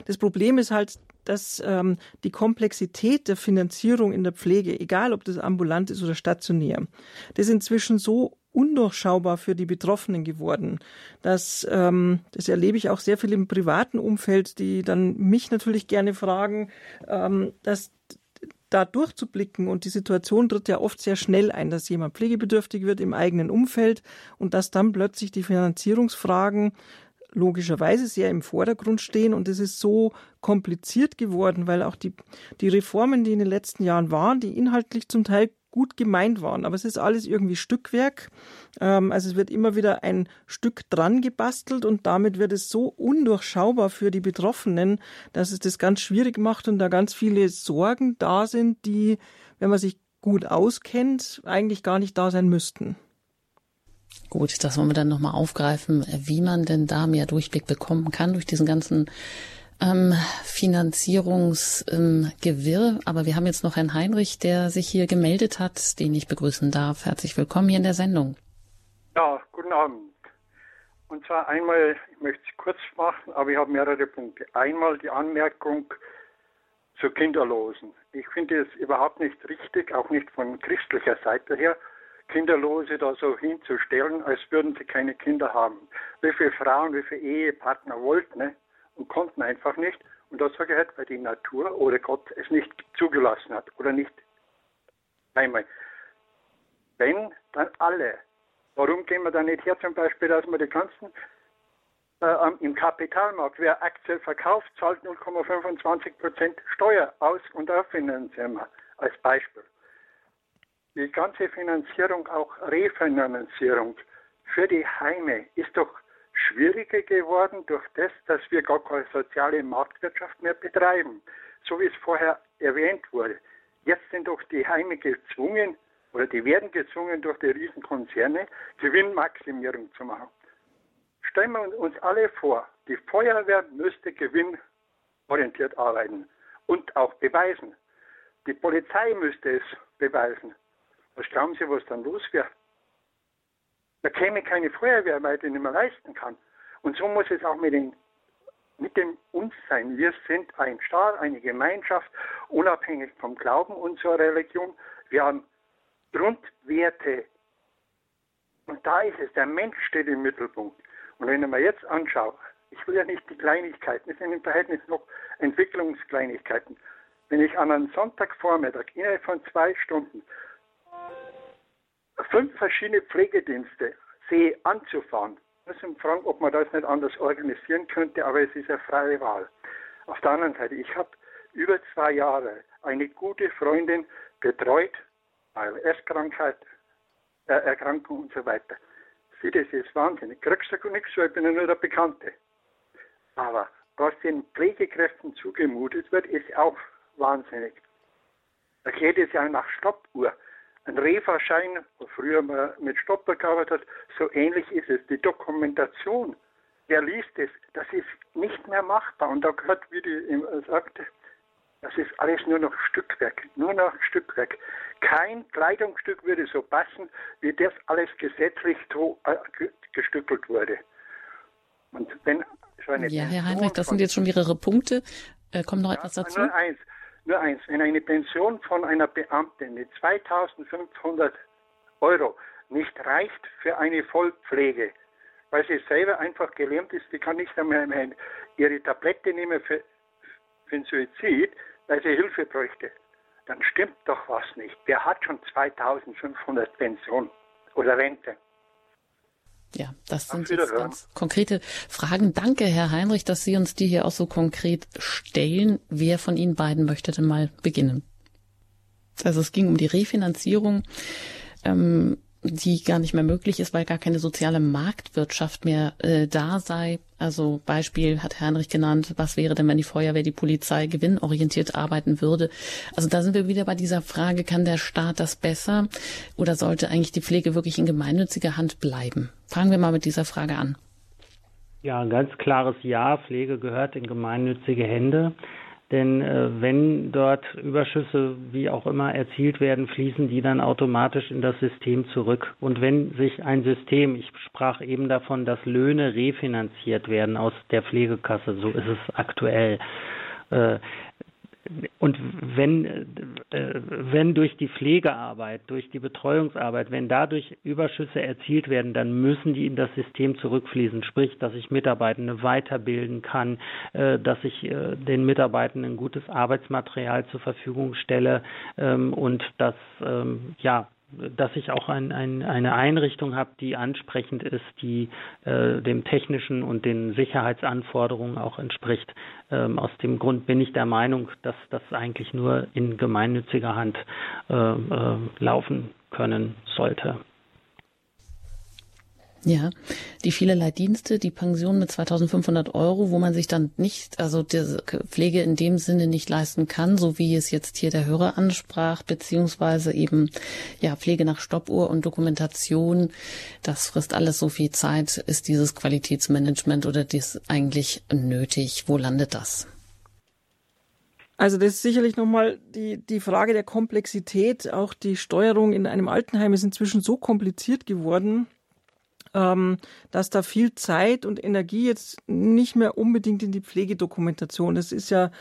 Das Problem ist halt, dass ähm, die Komplexität der Finanzierung in der Pflege, egal ob das ambulant ist oder stationär, das inzwischen so undurchschaubar für die Betroffenen geworden. Das, ähm, das erlebe ich auch sehr viel im privaten Umfeld, die dann mich natürlich gerne fragen, ähm, dass da durchzublicken und die Situation tritt ja oft sehr schnell ein, dass jemand pflegebedürftig wird im eigenen Umfeld und dass dann plötzlich die Finanzierungsfragen logischerweise sehr im Vordergrund stehen und es ist so kompliziert geworden, weil auch die, die Reformen, die in den letzten Jahren waren, die inhaltlich zum Teil gut gemeint waren, aber es ist alles irgendwie Stückwerk. Ähm, also es wird immer wieder ein Stück dran gebastelt und damit wird es so undurchschaubar für die Betroffenen, dass es das ganz schwierig macht und da ganz viele Sorgen da sind, die, wenn man sich gut auskennt, eigentlich gar nicht da sein müssten. Gut, das wollen wir dann nochmal aufgreifen, wie man denn da mehr Durchblick bekommen kann durch diesen ganzen ähm, Finanzierungsgewirr. Ähm, Aber wir haben jetzt noch Herrn Heinrich, der sich hier gemeldet hat, den ich begrüßen darf. Herzlich willkommen hier in der Sendung. Ja, guten Abend. Und zwar einmal, ich möchte es kurz machen, aber ich habe mehrere Punkte. Einmal die Anmerkung zu Kinderlosen. Ich finde es überhaupt nicht richtig, auch nicht von christlicher Seite her, Kinderlose da so hinzustellen, als würden sie keine Kinder haben. Wie viele Frauen, wie viele Ehepartner wollten ne? Und konnten einfach nicht. Und das ich halt, weil die Natur oder Gott es nicht zugelassen hat oder nicht. Einmal. Wenn, dann alle. Warum gehen wir dann nicht her zum Beispiel, dass wir die ganzen äh, im Kapitalmarkt, wer Aktien verkauft, zahlt 0,25% Steuer aus und da finanzieren wir als Beispiel die ganze Finanzierung, auch Refinanzierung für die Heime ist doch schwieriger geworden durch das, dass wir gar keine soziale Marktwirtschaft mehr betreiben, so wie es vorher erwähnt wurde. Jetzt sind doch die Heime gezwungen oder die werden gezwungen durch die Riesenkonzerne Gewinnmaximierung zu machen. Stellen wir uns alle vor, die Feuerwehr müsste gewinnorientiert arbeiten und auch beweisen. Die Polizei müsste es beweisen. Was glauben Sie, was dann los wäre? Da käme keine Feuerwehr, weil die nicht mehr leisten kann. Und so muss es auch mit, den, mit dem uns sein. Wir sind ein Staat, eine Gemeinschaft, unabhängig vom Glauben unserer Religion. Wir haben Grundwerte. Und da ist es, der Mensch steht im Mittelpunkt. Und wenn ich mir jetzt anschaue, ich will ja nicht die Kleinigkeiten, es sind im Verhältnis noch Entwicklungskleinigkeiten. Wenn ich an einem Sonntagvormittag innerhalb von zwei Stunden fünf verschiedene Pflegedienste sehe anzufahren. Ich muss fragen, ob man das nicht anders organisieren könnte, aber es ist eine freie Wahl. Auf der anderen Seite, ich habe über zwei Jahre eine gute Freundin betreut, ALS-Krankheit, äh, Erkrankung und so weiter. Sie, das ist wahnsinnig. Kriegst du nichts, weil ich bin ja nur der Bekannte. Aber was den Pflegekräften zugemutet wird, ist auch wahnsinnig. Da geht es ja nach Stoppuhr ein Referschein, wo früher man mit Stopper gearbeitet hat, so ähnlich ist es. Die Dokumentation, wer liest es, das ist nicht mehr machbar. Und da gehört, wie die sagte, das ist alles nur noch Stückwerk, nur noch Stückwerk. Kein Kleidungsstück würde so passen, wie das alles gesetzlich äh, gestückelt wurde. Und wenn so eine ja, Herr Heinrich, das sind jetzt schon mehrere Punkte. Äh, kommt noch ja, etwas dazu? Nur eins. Nur eins, wenn eine Pension von einer Beamtin mit 2500 Euro nicht reicht für eine Vollpflege, weil sie selber einfach gelähmt ist, die kann nicht einmal ihre Tablette nehmen für, für den Suizid, weil sie Hilfe bräuchte, dann stimmt doch was nicht. Wer hat schon 2500 Pension oder Rente? Ja, das sind jetzt ganz konkrete Fragen. Danke, Herr Heinrich, dass Sie uns die hier auch so konkret stellen. Wer von Ihnen beiden möchte denn mal beginnen? Also es ging um die Refinanzierung. Ähm, die gar nicht mehr möglich ist, weil gar keine soziale Marktwirtschaft mehr äh, da sei. Also Beispiel hat Heinrich genannt, was wäre denn, wenn die Feuerwehr, die Polizei gewinnorientiert arbeiten würde? Also da sind wir wieder bei dieser Frage, kann der Staat das besser oder sollte eigentlich die Pflege wirklich in gemeinnütziger Hand bleiben? Fangen wir mal mit dieser Frage an. Ja, ein ganz klares Ja, Pflege gehört in gemeinnützige Hände. Denn äh, wenn dort Überschüsse, wie auch immer, erzielt werden, fließen die dann automatisch in das System zurück. Und wenn sich ein System, ich sprach eben davon, dass Löhne refinanziert werden aus der Pflegekasse, so ist es aktuell, äh, und wenn, äh, wenn durch die Pflegearbeit, durch die Betreuungsarbeit, wenn dadurch Überschüsse erzielt werden, dann müssen die in das System zurückfließen. Sprich, dass ich Mitarbeitende weiterbilden kann, äh, dass ich äh, den Mitarbeitenden gutes Arbeitsmaterial zur Verfügung stelle ähm, und dass ähm, ja dass ich auch ein, ein, eine Einrichtung habe, die ansprechend ist, die äh, dem technischen und den Sicherheitsanforderungen auch entspricht. Ähm, aus dem Grund bin ich der Meinung, dass das eigentlich nur in gemeinnütziger Hand äh, äh, laufen können sollte. Ja, die vielerlei Dienste, die Pension mit 2500 Euro, wo man sich dann nicht, also die Pflege in dem Sinne nicht leisten kann, so wie es jetzt hier der Hörer ansprach, beziehungsweise eben, ja, Pflege nach Stoppuhr und Dokumentation, das frisst alles so viel Zeit. Ist dieses Qualitätsmanagement oder das eigentlich nötig? Wo landet das? Also das ist sicherlich nochmal die, die Frage der Komplexität. Auch die Steuerung in einem Altenheim ist inzwischen so kompliziert geworden, dass da viel Zeit und Energie jetzt nicht mehr unbedingt in die Pflegedokumentation. Das ist ja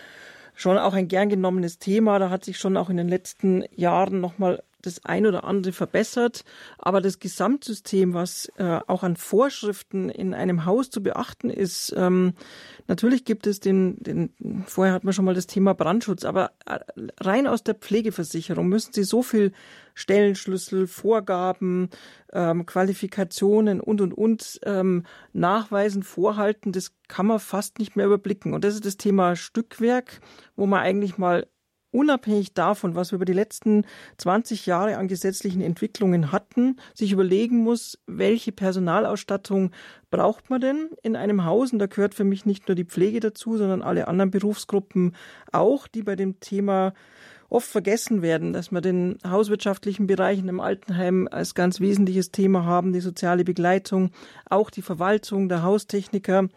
schon auch ein gern genommenes Thema. Da hat sich schon auch in den letzten Jahren nochmal das ein oder andere verbessert. Aber das Gesamtsystem, was äh, auch an Vorschriften in einem Haus zu beachten ist, ähm, natürlich gibt es den, den, vorher hat man schon mal das Thema Brandschutz, aber äh, rein aus der Pflegeversicherung müssen Sie so viel Stellenschlüssel, Vorgaben, ähm, Qualifikationen und und und ähm, nachweisen, vorhalten, das kann man fast nicht mehr überblicken. Und das ist das Thema Stückwerk, wo man eigentlich mal unabhängig davon, was wir über die letzten 20 Jahre an gesetzlichen Entwicklungen hatten, sich überlegen muss, welche Personalausstattung braucht man denn in einem Haus? Und da gehört für mich nicht nur die Pflege dazu, sondern alle anderen Berufsgruppen auch, die bei dem Thema oft vergessen werden, dass wir den hauswirtschaftlichen Bereich in einem Altenheim als ganz wesentliches Thema haben, die soziale Begleitung, auch die Verwaltung, der Haustechniker,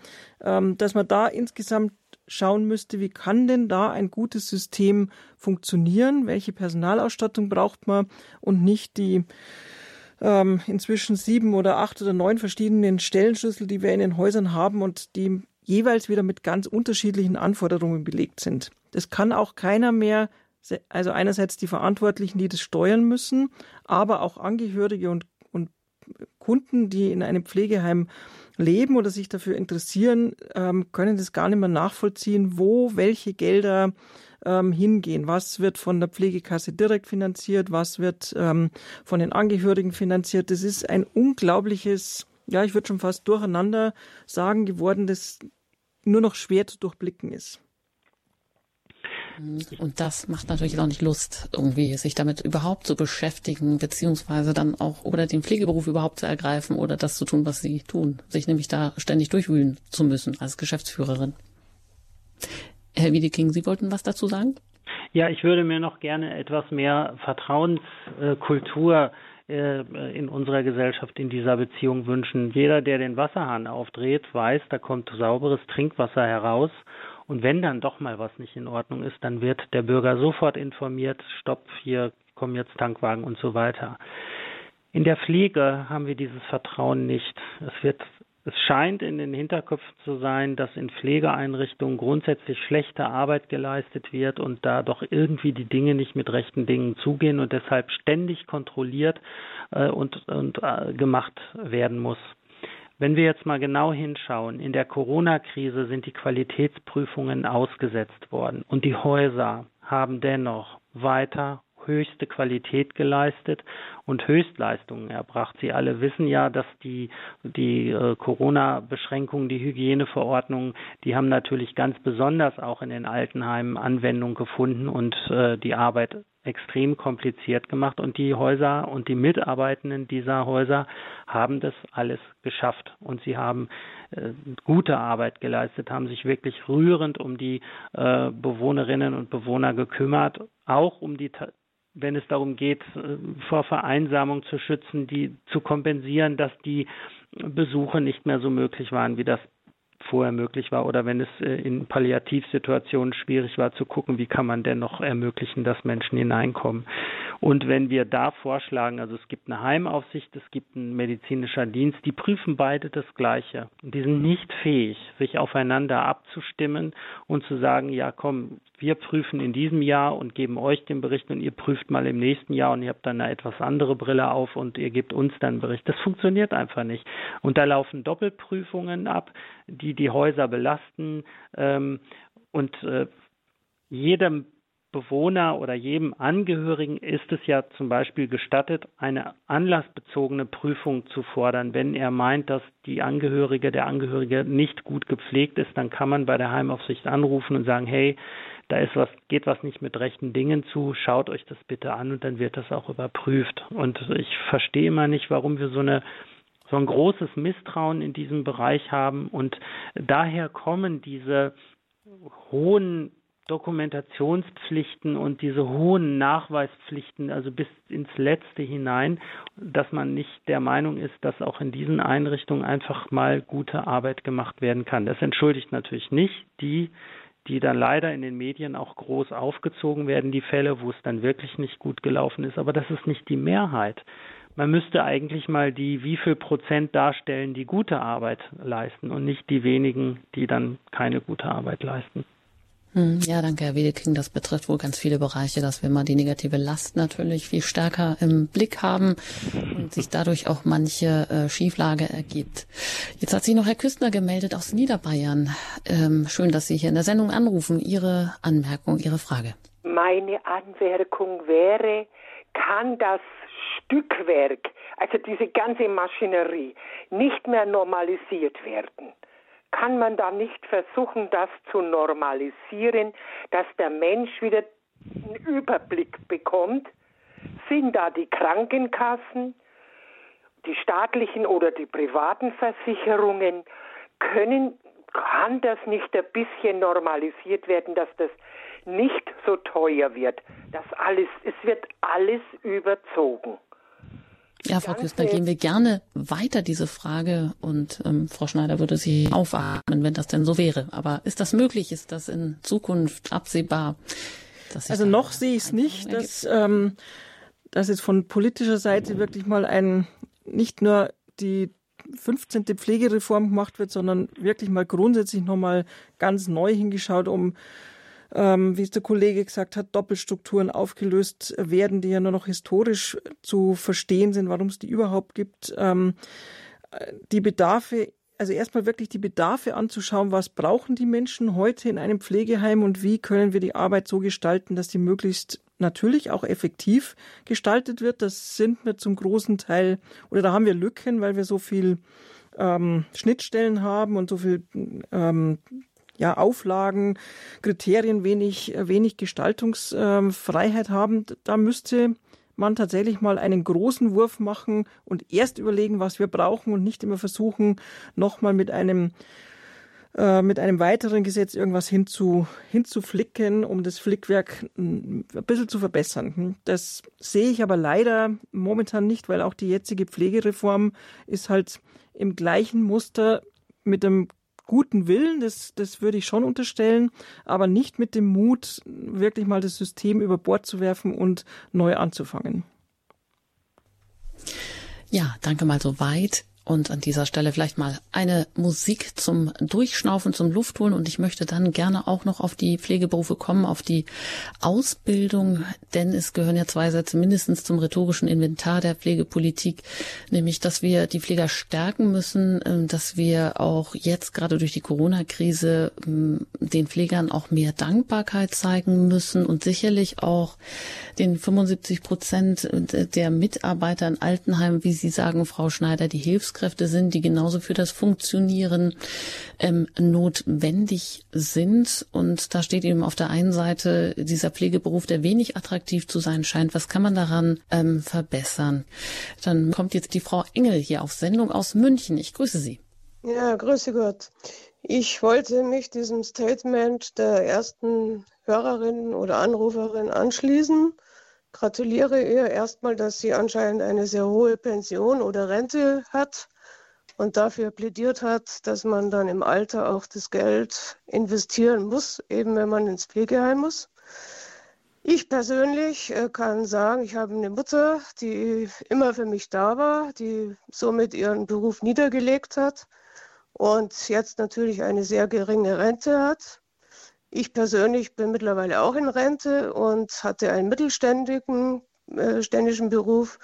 ähm, dass man da insgesamt schauen müsste, wie kann denn da ein gutes System funktionieren, welche Personalausstattung braucht man und nicht die ähm, inzwischen sieben oder acht oder neun verschiedenen Stellenschlüssel, die wir in den Häusern haben und die jeweils wieder mit ganz unterschiedlichen Anforderungen belegt sind. Das kann auch keiner mehr, also einerseits die Verantwortlichen, die das steuern müssen, aber auch Angehörige und, und Kunden, die in einem Pflegeheim leben oder sich dafür interessieren, ähm, können das gar nicht mehr nachvollziehen, wo welche Gelder ähm, hingehen. Was wird von der Pflegekasse direkt finanziert? Was wird ähm, von den Angehörigen finanziert? Das ist ein unglaubliches, ja, ich würde schon fast durcheinander sagen geworden, das nur noch schwer zu durchblicken ist. Und das macht natürlich auch nicht Lust, irgendwie sich damit überhaupt zu beschäftigen, beziehungsweise dann auch oder den Pflegeberuf überhaupt zu ergreifen oder das zu tun, was sie tun, sich nämlich da ständig durchwühlen zu müssen als Geschäftsführerin. Herr Wiedeking, Sie wollten was dazu sagen? Ja, ich würde mir noch gerne etwas mehr Vertrauenskultur äh, in unserer Gesellschaft in dieser Beziehung wünschen. Jeder, der den Wasserhahn aufdreht, weiß, da kommt sauberes Trinkwasser heraus und wenn dann doch mal was nicht in Ordnung ist, dann wird der Bürger sofort informiert, stopp, hier kommen jetzt Tankwagen und so weiter. In der Pflege haben wir dieses Vertrauen nicht. Es wird es scheint in den Hinterköpfen zu sein, dass in Pflegeeinrichtungen grundsätzlich schlechte Arbeit geleistet wird und da doch irgendwie die Dinge nicht mit rechten Dingen zugehen und deshalb ständig kontrolliert äh, und, und äh, gemacht werden muss. Wenn wir jetzt mal genau hinschauen, in der Corona-Krise sind die Qualitätsprüfungen ausgesetzt worden und die Häuser haben dennoch weiter höchste Qualität geleistet und Höchstleistungen erbracht. Sie alle wissen ja, dass die, die äh, Corona-Beschränkungen, die Hygieneverordnungen, die haben natürlich ganz besonders auch in den Altenheimen Anwendung gefunden und äh, die Arbeit extrem kompliziert gemacht und die Häuser und die Mitarbeitenden dieser Häuser haben das alles geschafft und sie haben gute Arbeit geleistet, haben sich wirklich rührend um die äh, Bewohnerinnen und Bewohner gekümmert, auch um die wenn es darum geht, äh, vor Vereinsamung zu schützen, die zu kompensieren, dass die Besuche nicht mehr so möglich waren, wie das vorher möglich war oder wenn es äh, in Palliativsituationen schwierig war zu gucken, wie kann man denn noch ermöglichen, dass Menschen hineinkommen. Und wenn wir da vorschlagen, also es gibt eine Heimaufsicht, es gibt einen medizinischer Dienst, die prüfen beide das Gleiche. Die sind nicht fähig, sich aufeinander abzustimmen und zu sagen, ja komm, wir prüfen in diesem Jahr und geben euch den Bericht und ihr prüft mal im nächsten Jahr und ihr habt dann eine etwas andere Brille auf und ihr gebt uns dann einen Bericht. Das funktioniert einfach nicht. Und da laufen Doppelprüfungen ab, die die Häuser belasten ähm, und äh, jedem Bewohner oder jedem Angehörigen ist es ja zum Beispiel gestattet, eine anlassbezogene Prüfung zu fordern. Wenn er meint, dass die Angehörige, der Angehörige nicht gut gepflegt ist, dann kann man bei der Heimaufsicht anrufen und sagen, hey, da ist was, geht was nicht mit rechten Dingen zu, schaut euch das bitte an und dann wird das auch überprüft. Und ich verstehe immer nicht, warum wir so eine so ein großes Misstrauen in diesem Bereich haben und daher kommen diese hohen Dokumentationspflichten und diese hohen Nachweispflichten, also bis ins Letzte hinein, dass man nicht der Meinung ist, dass auch in diesen Einrichtungen einfach mal gute Arbeit gemacht werden kann. Das entschuldigt natürlich nicht die, die dann leider in den Medien auch groß aufgezogen werden, die Fälle, wo es dann wirklich nicht gut gelaufen ist. Aber das ist nicht die Mehrheit. Man müsste eigentlich mal die, wie viel Prozent darstellen, die gute Arbeit leisten und nicht die wenigen, die dann keine gute Arbeit leisten. Hm, ja, danke, Herr Wiedeking. Das betrifft wohl ganz viele Bereiche, dass wir mal die negative Last natürlich viel stärker im Blick haben und sich dadurch auch manche äh, Schieflage ergibt. Jetzt hat sich noch Herr Küstner gemeldet aus Niederbayern. Ähm, schön, dass Sie hier in der Sendung anrufen. Ihre Anmerkung, Ihre Frage. Meine Anmerkung wäre, kann das Stückwerk, also diese ganze Maschinerie, nicht mehr normalisiert werden? kann man da nicht versuchen, das zu normalisieren, dass der Mensch wieder einen Überblick bekommt? Sind da die Krankenkassen, die staatlichen oder die privaten Versicherungen? Können, kann das nicht ein bisschen normalisiert werden, dass das nicht so teuer wird? Das alles, es wird alles überzogen. Ja, Frau Küstner, gehen wir gerne weiter diese Frage und ähm, Frau Schneider würde sie aufatmen, wenn das denn so wäre. Aber ist das möglich? Ist das in Zukunft absehbar? also noch sehe ich es nicht, dass, ähm, dass es von politischer Seite wirklich mal ein nicht nur die 15. Pflegereform gemacht wird, sondern wirklich mal grundsätzlich nochmal ganz neu hingeschaut, um ähm, wie es der Kollege gesagt hat, Doppelstrukturen aufgelöst werden, die ja nur noch historisch zu verstehen sind, warum es die überhaupt gibt. Ähm, die Bedarfe also erstmal wirklich die Bedarfe anzuschauen, was brauchen die Menschen heute in einem Pflegeheim und wie können wir die Arbeit so gestalten, dass die möglichst natürlich auch effektiv gestaltet wird. Das sind wir zum großen Teil oder da haben wir Lücken, weil wir so viel ähm, Schnittstellen haben und so viel ähm, ja, Auflagen, Kriterien, wenig, wenig Gestaltungsfreiheit haben, da müsste man tatsächlich mal einen großen Wurf machen und erst überlegen, was wir brauchen und nicht immer versuchen, nochmal mit einem äh, mit einem weiteren Gesetz irgendwas hinzu, hinzuflicken, um das Flickwerk ein bisschen zu verbessern. Das sehe ich aber leider momentan nicht, weil auch die jetzige Pflegereform ist halt im gleichen Muster mit dem guten Willen, das, das würde ich schon unterstellen, aber nicht mit dem Mut, wirklich mal das System über Bord zu werfen und neu anzufangen. Ja, danke mal so weit. Und an dieser Stelle vielleicht mal eine Musik zum Durchschnaufen, zum Luftholen. Und ich möchte dann gerne auch noch auf die Pflegeberufe kommen, auf die Ausbildung, denn es gehören ja zwei Sätze mindestens zum rhetorischen Inventar der Pflegepolitik, nämlich, dass wir die Pfleger stärken müssen, ähm, dass wir auch jetzt gerade durch die Corona-Krise ähm, den Pflegern auch mehr Dankbarkeit zeigen müssen und sicherlich auch den 75 Prozent der Mitarbeiter in Altenheimen, wie Sie sagen, Frau Schneider, die Hilfskräfte Führungskräfte sind, die genauso für das Funktionieren ähm, notwendig sind. Und da steht eben auf der einen Seite dieser Pflegeberuf, der wenig attraktiv zu sein scheint. Was kann man daran ähm, verbessern? Dann kommt jetzt die Frau Engel hier auf Sendung aus München. Ich grüße Sie. Ja, grüße Gott. Ich wollte mich diesem Statement der ersten Hörerin oder Anruferin anschließen gratuliere ihr erstmal, dass sie anscheinend eine sehr hohe Pension oder Rente hat und dafür plädiert hat, dass man dann im Alter auch das Geld investieren muss, eben wenn man ins Pflegeheim muss. Ich persönlich äh, kann sagen, ich habe eine Mutter, die immer für mich da war, die somit ihren Beruf niedergelegt hat und jetzt natürlich eine sehr geringe Rente hat. Ich persönlich bin mittlerweile auch in Rente und hatte einen mittelständigen äh, ständischen Beruf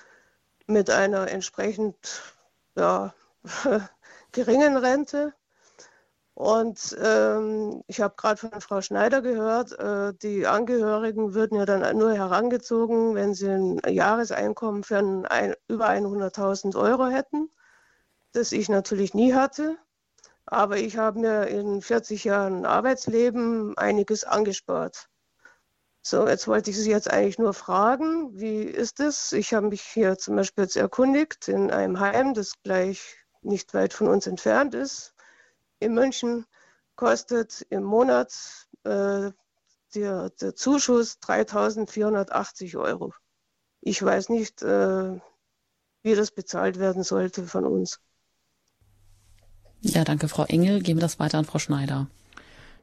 mit einer entsprechend ja, geringen Rente. Und ähm, ich habe gerade von Frau Schneider gehört, äh, die Angehörigen würden ja dann nur herangezogen, wenn sie ein Jahreseinkommen für ein, über 100.000 Euro hätten, das ich natürlich nie hatte. Aber ich habe mir in 40 Jahren Arbeitsleben einiges angespart. So, jetzt wollte ich Sie jetzt eigentlich nur fragen, wie ist es? Ich habe mich hier zum Beispiel jetzt erkundigt in einem Heim, das gleich nicht weit von uns entfernt ist. In München kostet im Monat äh, der, der, Zuschuss 3.480 Euro. Ich weiß nicht, äh, wie das bezahlt werden sollte von uns. Ja, danke, Frau Engel. Geben wir das weiter an Frau Schneider.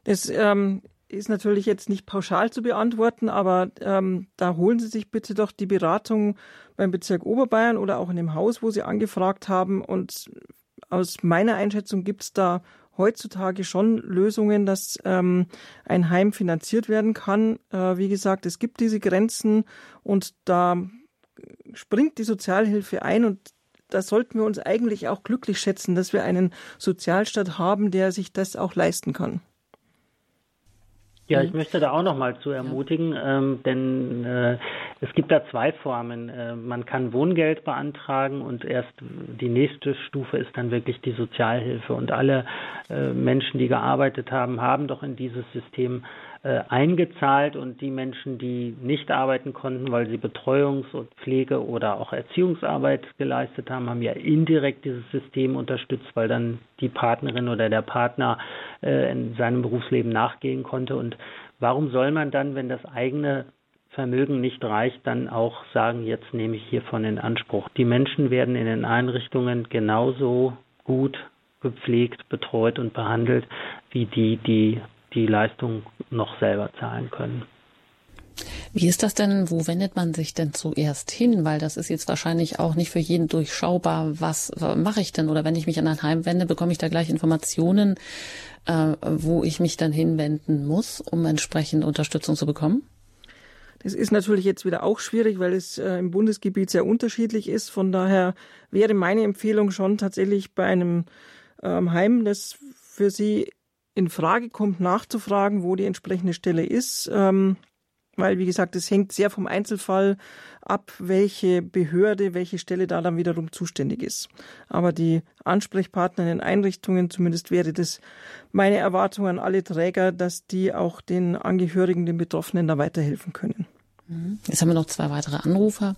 Das ähm, ist natürlich jetzt nicht pauschal zu beantworten, aber ähm, da holen Sie sich bitte doch die Beratung beim Bezirk Oberbayern oder auch in dem Haus, wo Sie angefragt haben. Und aus meiner Einschätzung gibt es da heutzutage schon Lösungen, dass ähm, ein Heim finanziert werden kann. Äh, wie gesagt, es gibt diese Grenzen und da springt die Sozialhilfe ein und da sollten wir uns eigentlich auch glücklich schätzen, dass wir einen Sozialstaat haben, der sich das auch leisten kann. Ja, ich möchte da auch noch mal zu ermutigen, ähm, denn äh, es gibt da zwei Formen. Äh, man kann Wohngeld beantragen und erst die nächste Stufe ist dann wirklich die Sozialhilfe. Und alle äh, Menschen, die gearbeitet haben, haben doch in dieses System äh, eingezahlt und die Menschen, die nicht arbeiten konnten, weil sie Betreuungs- und Pflege oder auch Erziehungsarbeit geleistet haben, haben ja indirekt dieses System unterstützt, weil dann die Partnerin oder der Partner äh, in seinem Berufsleben nachgehen konnte. Und warum soll man dann, wenn das eigene Vermögen nicht reicht, dann auch sagen, jetzt nehme ich hiervon in Anspruch. Die Menschen werden in den Einrichtungen genauso gut gepflegt, betreut und behandelt wie die, die die Leistung noch selber zahlen können. Wie ist das denn? Wo wendet man sich denn zuerst hin? Weil das ist jetzt wahrscheinlich auch nicht für jeden durchschaubar. Was mache ich denn? Oder wenn ich mich an ein Heim wende, bekomme ich da gleich Informationen, äh, wo ich mich dann hinwenden muss, um entsprechend Unterstützung zu bekommen? Das ist natürlich jetzt wieder auch schwierig, weil es äh, im Bundesgebiet sehr unterschiedlich ist. Von daher wäre meine Empfehlung schon tatsächlich bei einem ähm, Heim, das für Sie in Frage kommt, nachzufragen, wo die entsprechende Stelle ist. Ähm, weil, wie gesagt, es hängt sehr vom Einzelfall ab, welche Behörde, welche Stelle da dann wiederum zuständig ist. Aber die Ansprechpartner in den Einrichtungen, zumindest wäre das meine Erwartung an alle Träger, dass die auch den Angehörigen, den Betroffenen da weiterhelfen können. Mhm. Jetzt haben wir noch zwei weitere Anrufer.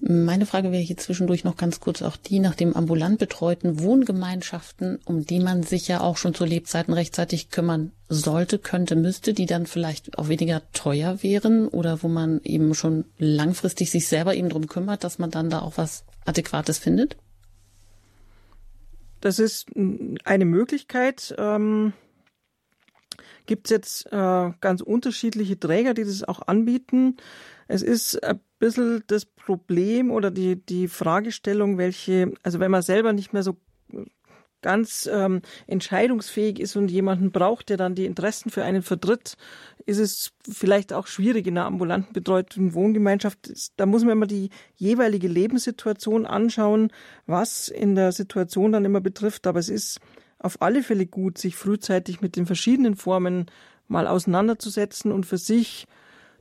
Meine Frage wäre hier zwischendurch noch ganz kurz auch die nach dem ambulant betreuten Wohngemeinschaften, um die man sich ja auch schon zu Lebzeiten rechtzeitig kümmern sollte, könnte, müsste, die dann vielleicht auch weniger teuer wären oder wo man eben schon langfristig sich selber eben drum kümmert, dass man dann da auch was Adäquates findet? Das ist eine Möglichkeit. Ähm gibt es jetzt äh, ganz unterschiedliche Träger, die das auch anbieten. Es ist ein bisschen das Problem oder die, die Fragestellung, welche, also wenn man selber nicht mehr so ganz ähm, entscheidungsfähig ist und jemanden braucht, der dann die Interessen für einen vertritt, ist es vielleicht auch schwierig in einer ambulanten betreuten Wohngemeinschaft. Da muss man immer die jeweilige Lebenssituation anschauen, was in der Situation dann immer betrifft. Aber es ist auf alle Fälle gut, sich frühzeitig mit den verschiedenen Formen mal auseinanderzusetzen und für sich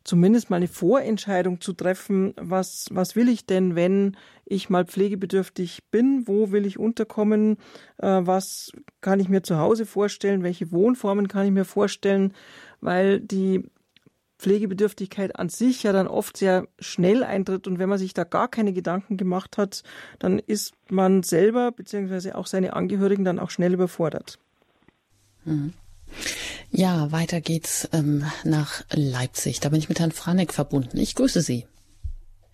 zumindest mal eine Vorentscheidung zu treffen, was, was will ich denn, wenn ich mal pflegebedürftig bin, wo will ich unterkommen, äh, was kann ich mir zu Hause vorstellen, welche Wohnformen kann ich mir vorstellen, weil die Pflegebedürftigkeit an sich ja dann oft sehr schnell eintritt und wenn man sich da gar keine Gedanken gemacht hat, dann ist man selber beziehungsweise auch seine Angehörigen dann auch schnell überfordert. Mhm. Ja, weiter geht's ähm, nach Leipzig. Da bin ich mit Herrn Franek verbunden. Ich grüße Sie.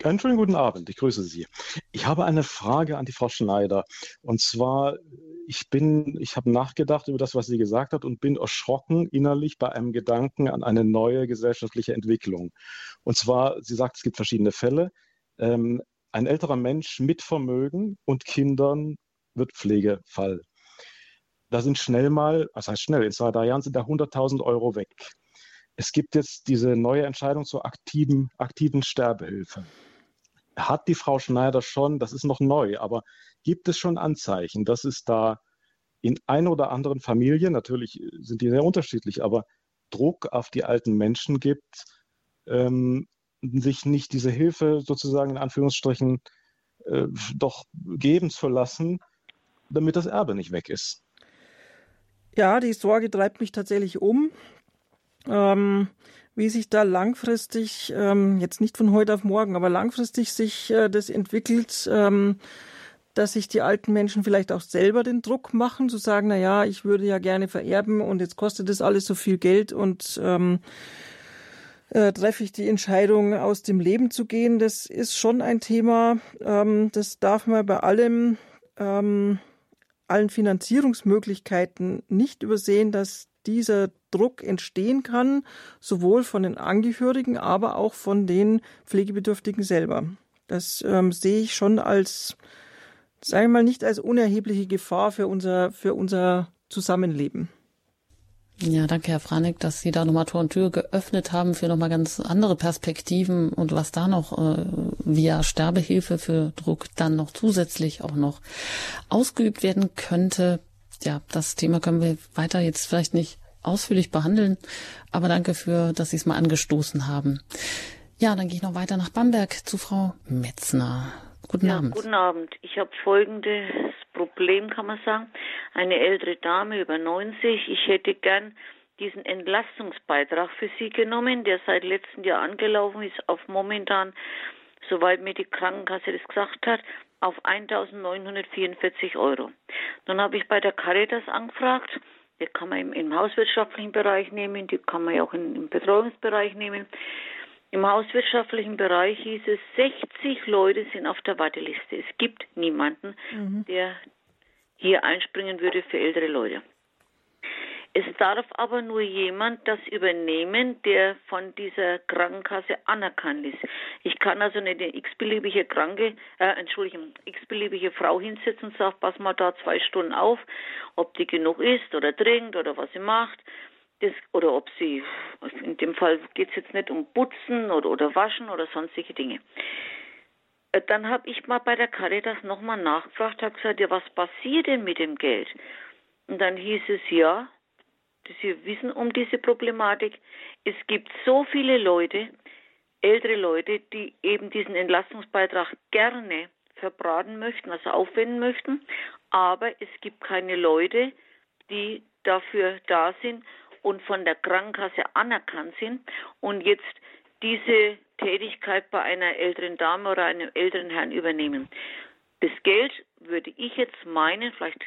Einen schönen guten Abend. Ich grüße Sie. Ich habe eine Frage an die Frau Schneider. Und zwar ich bin, ich habe nachgedacht über das, was sie gesagt hat und bin erschrocken innerlich bei einem Gedanken an eine neue gesellschaftliche Entwicklung. Und zwar, sie sagt, es gibt verschiedene Fälle. Ähm, ein älterer Mensch mit Vermögen und Kindern wird Pflegefall. Da sind schnell mal, was heißt schnell, in zwei, drei Jahren sind da 100.000 Euro weg. Es gibt jetzt diese neue Entscheidung zur aktiven, aktiven Sterbehilfe. Hat die Frau Schneider schon, das ist noch neu, aber gibt es schon Anzeichen, dass es da in ein oder anderen Familien, natürlich sind die sehr unterschiedlich, aber Druck auf die alten Menschen gibt, ähm, sich nicht diese Hilfe sozusagen in Anführungsstrichen äh, doch geben zu lassen, damit das Erbe nicht weg ist. Ja, die Sorge treibt mich tatsächlich um. Ähm, wie sich da langfristig, ähm, jetzt nicht von heute auf morgen, aber langfristig sich äh, das entwickelt, ähm, dass sich die alten Menschen vielleicht auch selber den Druck machen, zu sagen, na ja, ich würde ja gerne vererben und jetzt kostet das alles so viel Geld und ähm, äh, treffe ich die Entscheidung, aus dem Leben zu gehen. Das ist schon ein Thema, ähm, das darf man bei allem, ähm, allen Finanzierungsmöglichkeiten nicht übersehen, dass dieser Druck entstehen kann, sowohl von den Angehörigen, aber auch von den Pflegebedürftigen selber. Das ähm, sehe ich schon als, sagen wir mal, nicht als unerhebliche Gefahr für unser, für unser Zusammenleben. Ja, danke, Herr Franek, dass Sie da nochmal Tor und Tür geöffnet haben für nochmal ganz andere Perspektiven und was da noch äh, via Sterbehilfe für Druck dann noch zusätzlich auch noch ausgeübt werden könnte. Ja, das Thema können wir weiter jetzt vielleicht nicht ausführlich behandeln, aber danke für, dass Sie es mal angestoßen haben. Ja, dann gehe ich noch weiter nach Bamberg zu Frau Metzner. Guten ja, Abend. Guten Abend. Ich habe folgendes Problem, kann man sagen. Eine ältere Dame über 90. Ich hätte gern diesen Entlastungsbeitrag für sie genommen, der seit letztem Jahr angelaufen ist, auf momentan, soweit mir die Krankenkasse das gesagt hat, auf 1.944 Euro. Dann habe ich bei der Caritas angefragt. Die kann man im, im hauswirtschaftlichen Bereich nehmen, die kann man ja auch in, im Betreuungsbereich nehmen. Im hauswirtschaftlichen Bereich hieß es, 60 Leute sind auf der Warteliste. Es gibt niemanden, mhm. der hier einspringen würde für ältere Leute. Es darf aber nur jemand das übernehmen, der von dieser Krankenkasse anerkannt ist. Ich kann also nicht eine x-beliebige Kranke, äh, Entschuldigung, x-beliebige Frau hinsetzen und sagen, pass mal da zwei Stunden auf, ob die genug isst oder trinkt oder was sie macht das, oder ob sie, in dem Fall geht es jetzt nicht um Putzen oder, oder Waschen oder sonstige Dinge. Äh, dann habe ich mal bei der Caritas nochmal nachgefragt, habe gesagt, ja, was passiert denn mit dem Geld? Und dann hieß es, ja, Sie wissen um diese Problematik. Es gibt so viele Leute, ältere Leute, die eben diesen Entlastungsbeitrag gerne verbraten möchten, also aufwenden möchten, aber es gibt keine Leute, die dafür da sind und von der Krankenkasse anerkannt sind und jetzt diese Tätigkeit bei einer älteren Dame oder einem älteren Herrn übernehmen. Das Geld würde ich jetzt meinen, vielleicht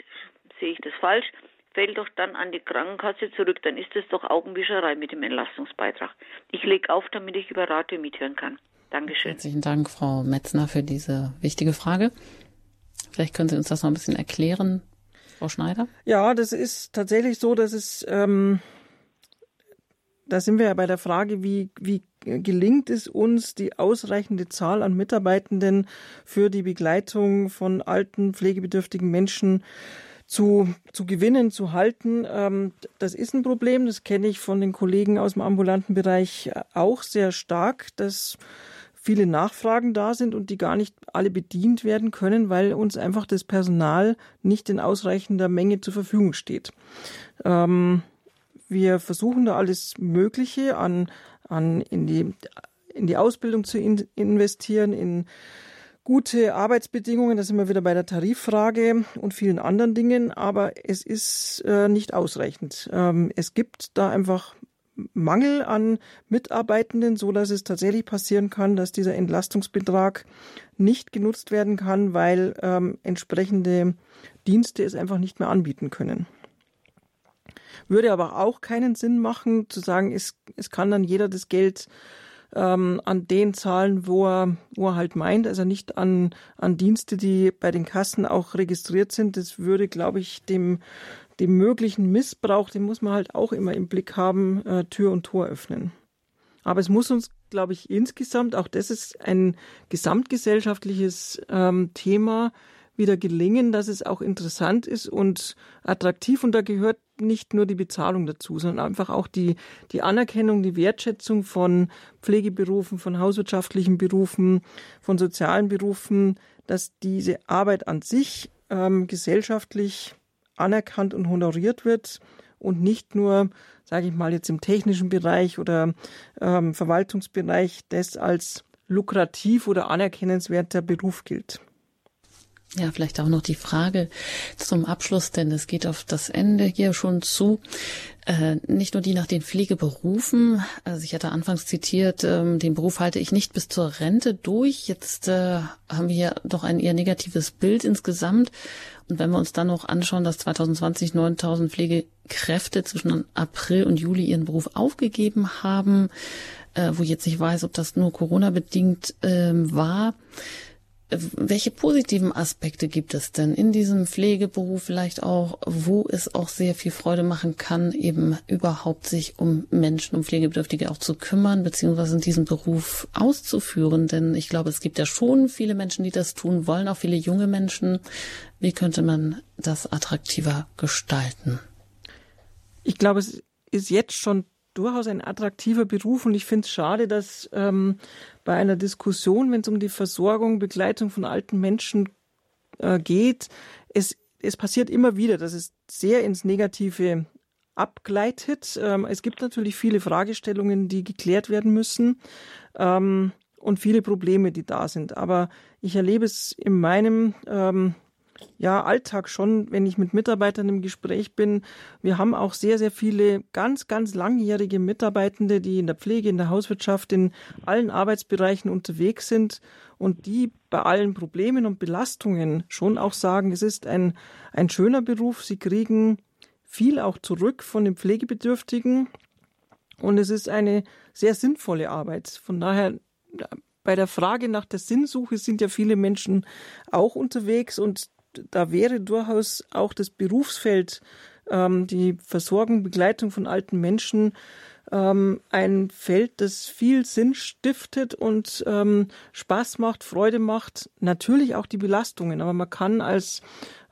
sehe ich das falsch, fällt doch dann an die Krankenkasse zurück, dann ist das doch Augenwischerei mit dem Entlastungsbeitrag. Ich lege auf, damit ich über Radio mithören kann. Dankeschön. Herzlichen Dank, Frau Metzner, für diese wichtige Frage. Vielleicht können Sie uns das noch ein bisschen erklären, Frau Schneider? Ja, das ist tatsächlich so, dass es ähm, da sind wir ja bei der Frage, wie, wie gelingt es uns, die ausreichende Zahl an Mitarbeitenden für die Begleitung von alten, pflegebedürftigen Menschen zu, zu gewinnen, zu halten. Ähm, das ist ein Problem, das kenne ich von den Kollegen aus dem ambulanten Bereich auch sehr stark, dass viele Nachfragen da sind und die gar nicht alle bedient werden können, weil uns einfach das Personal nicht in ausreichender Menge zur Verfügung steht. Ähm, wir versuchen da alles Mögliche an, an in die, in die Ausbildung zu in, investieren, in gute Arbeitsbedingungen, da sind wir wieder bei der Tariffrage und vielen anderen Dingen, aber es ist äh, nicht ausreichend. Ähm, es gibt da einfach Mangel an Mitarbeitenden, so dass es tatsächlich passieren kann, dass dieser Entlastungsbetrag nicht genutzt werden kann, weil ähm, entsprechende Dienste es einfach nicht mehr anbieten können. Würde aber auch keinen Sinn machen, zu sagen, es, es kann dann jeder das Geld ähm, an den Zahlen, wo er, wo er halt meint, also nicht an, an Dienste, die bei den Kassen auch registriert sind. Das würde, glaube ich, dem, dem möglichen Missbrauch, den muss man halt auch immer im Blick haben, äh, Tür und Tor öffnen. Aber es muss uns, glaube ich, insgesamt, auch das ist ein gesamtgesellschaftliches ähm, Thema, wieder gelingen, dass es auch interessant ist und attraktiv. Und da gehört nicht nur die Bezahlung dazu, sondern einfach auch die, die Anerkennung, die Wertschätzung von Pflegeberufen, von hauswirtschaftlichen Berufen, von sozialen Berufen, dass diese Arbeit an sich ähm, gesellschaftlich anerkannt und honoriert wird und nicht nur, sage ich mal, jetzt im technischen Bereich oder ähm, Verwaltungsbereich das als lukrativ oder anerkennenswerter Beruf gilt. Ja, vielleicht auch noch die Frage zum Abschluss, denn es geht auf das Ende hier schon zu. Äh, nicht nur die nach den Pflegeberufen. Also ich hatte anfangs zitiert, ähm, den Beruf halte ich nicht bis zur Rente durch. Jetzt äh, haben wir hier doch ein eher negatives Bild insgesamt. Und wenn wir uns dann noch anschauen, dass 2020 9000 Pflegekräfte zwischen April und Juli ihren Beruf aufgegeben haben, äh, wo jetzt nicht weiß, ob das nur Corona bedingt ähm, war welche positiven Aspekte gibt es denn in diesem Pflegeberuf vielleicht auch, wo es auch sehr viel Freude machen kann, eben überhaupt sich um Menschen, um Pflegebedürftige auch zu kümmern, beziehungsweise in diesem Beruf auszuführen? Denn ich glaube, es gibt ja schon viele Menschen, die das tun wollen, auch viele junge Menschen. Wie könnte man das attraktiver gestalten? Ich glaube, es ist jetzt schon durchaus ein attraktiver Beruf und ich finde es schade, dass ähm, bei einer Diskussion, wenn es um die Versorgung, Begleitung von alten Menschen äh, geht, es, es passiert immer wieder, dass es sehr ins Negative abgleitet. Ähm, es gibt natürlich viele Fragestellungen, die geklärt werden müssen ähm, und viele Probleme, die da sind. Aber ich erlebe es in meinem ähm, ja, Alltag schon, wenn ich mit Mitarbeitern im Gespräch bin. Wir haben auch sehr, sehr viele ganz, ganz langjährige Mitarbeitende, die in der Pflege, in der Hauswirtschaft, in allen Arbeitsbereichen unterwegs sind und die bei allen Problemen und Belastungen schon auch sagen, es ist ein, ein schöner Beruf. Sie kriegen viel auch zurück von den Pflegebedürftigen und es ist eine sehr sinnvolle Arbeit. Von daher bei der Frage nach der Sinnsuche sind ja viele Menschen auch unterwegs und da wäre durchaus auch das Berufsfeld, ähm, die Versorgung, Begleitung von alten Menschen, ähm, ein Feld, das viel Sinn stiftet und ähm, Spaß macht, Freude macht. Natürlich auch die Belastungen, aber man kann als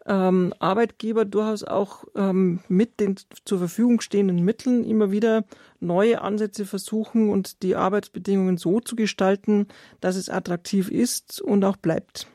ähm, Arbeitgeber durchaus auch ähm, mit den zur Verfügung stehenden Mitteln immer wieder neue Ansätze versuchen und die Arbeitsbedingungen so zu gestalten, dass es attraktiv ist und auch bleibt.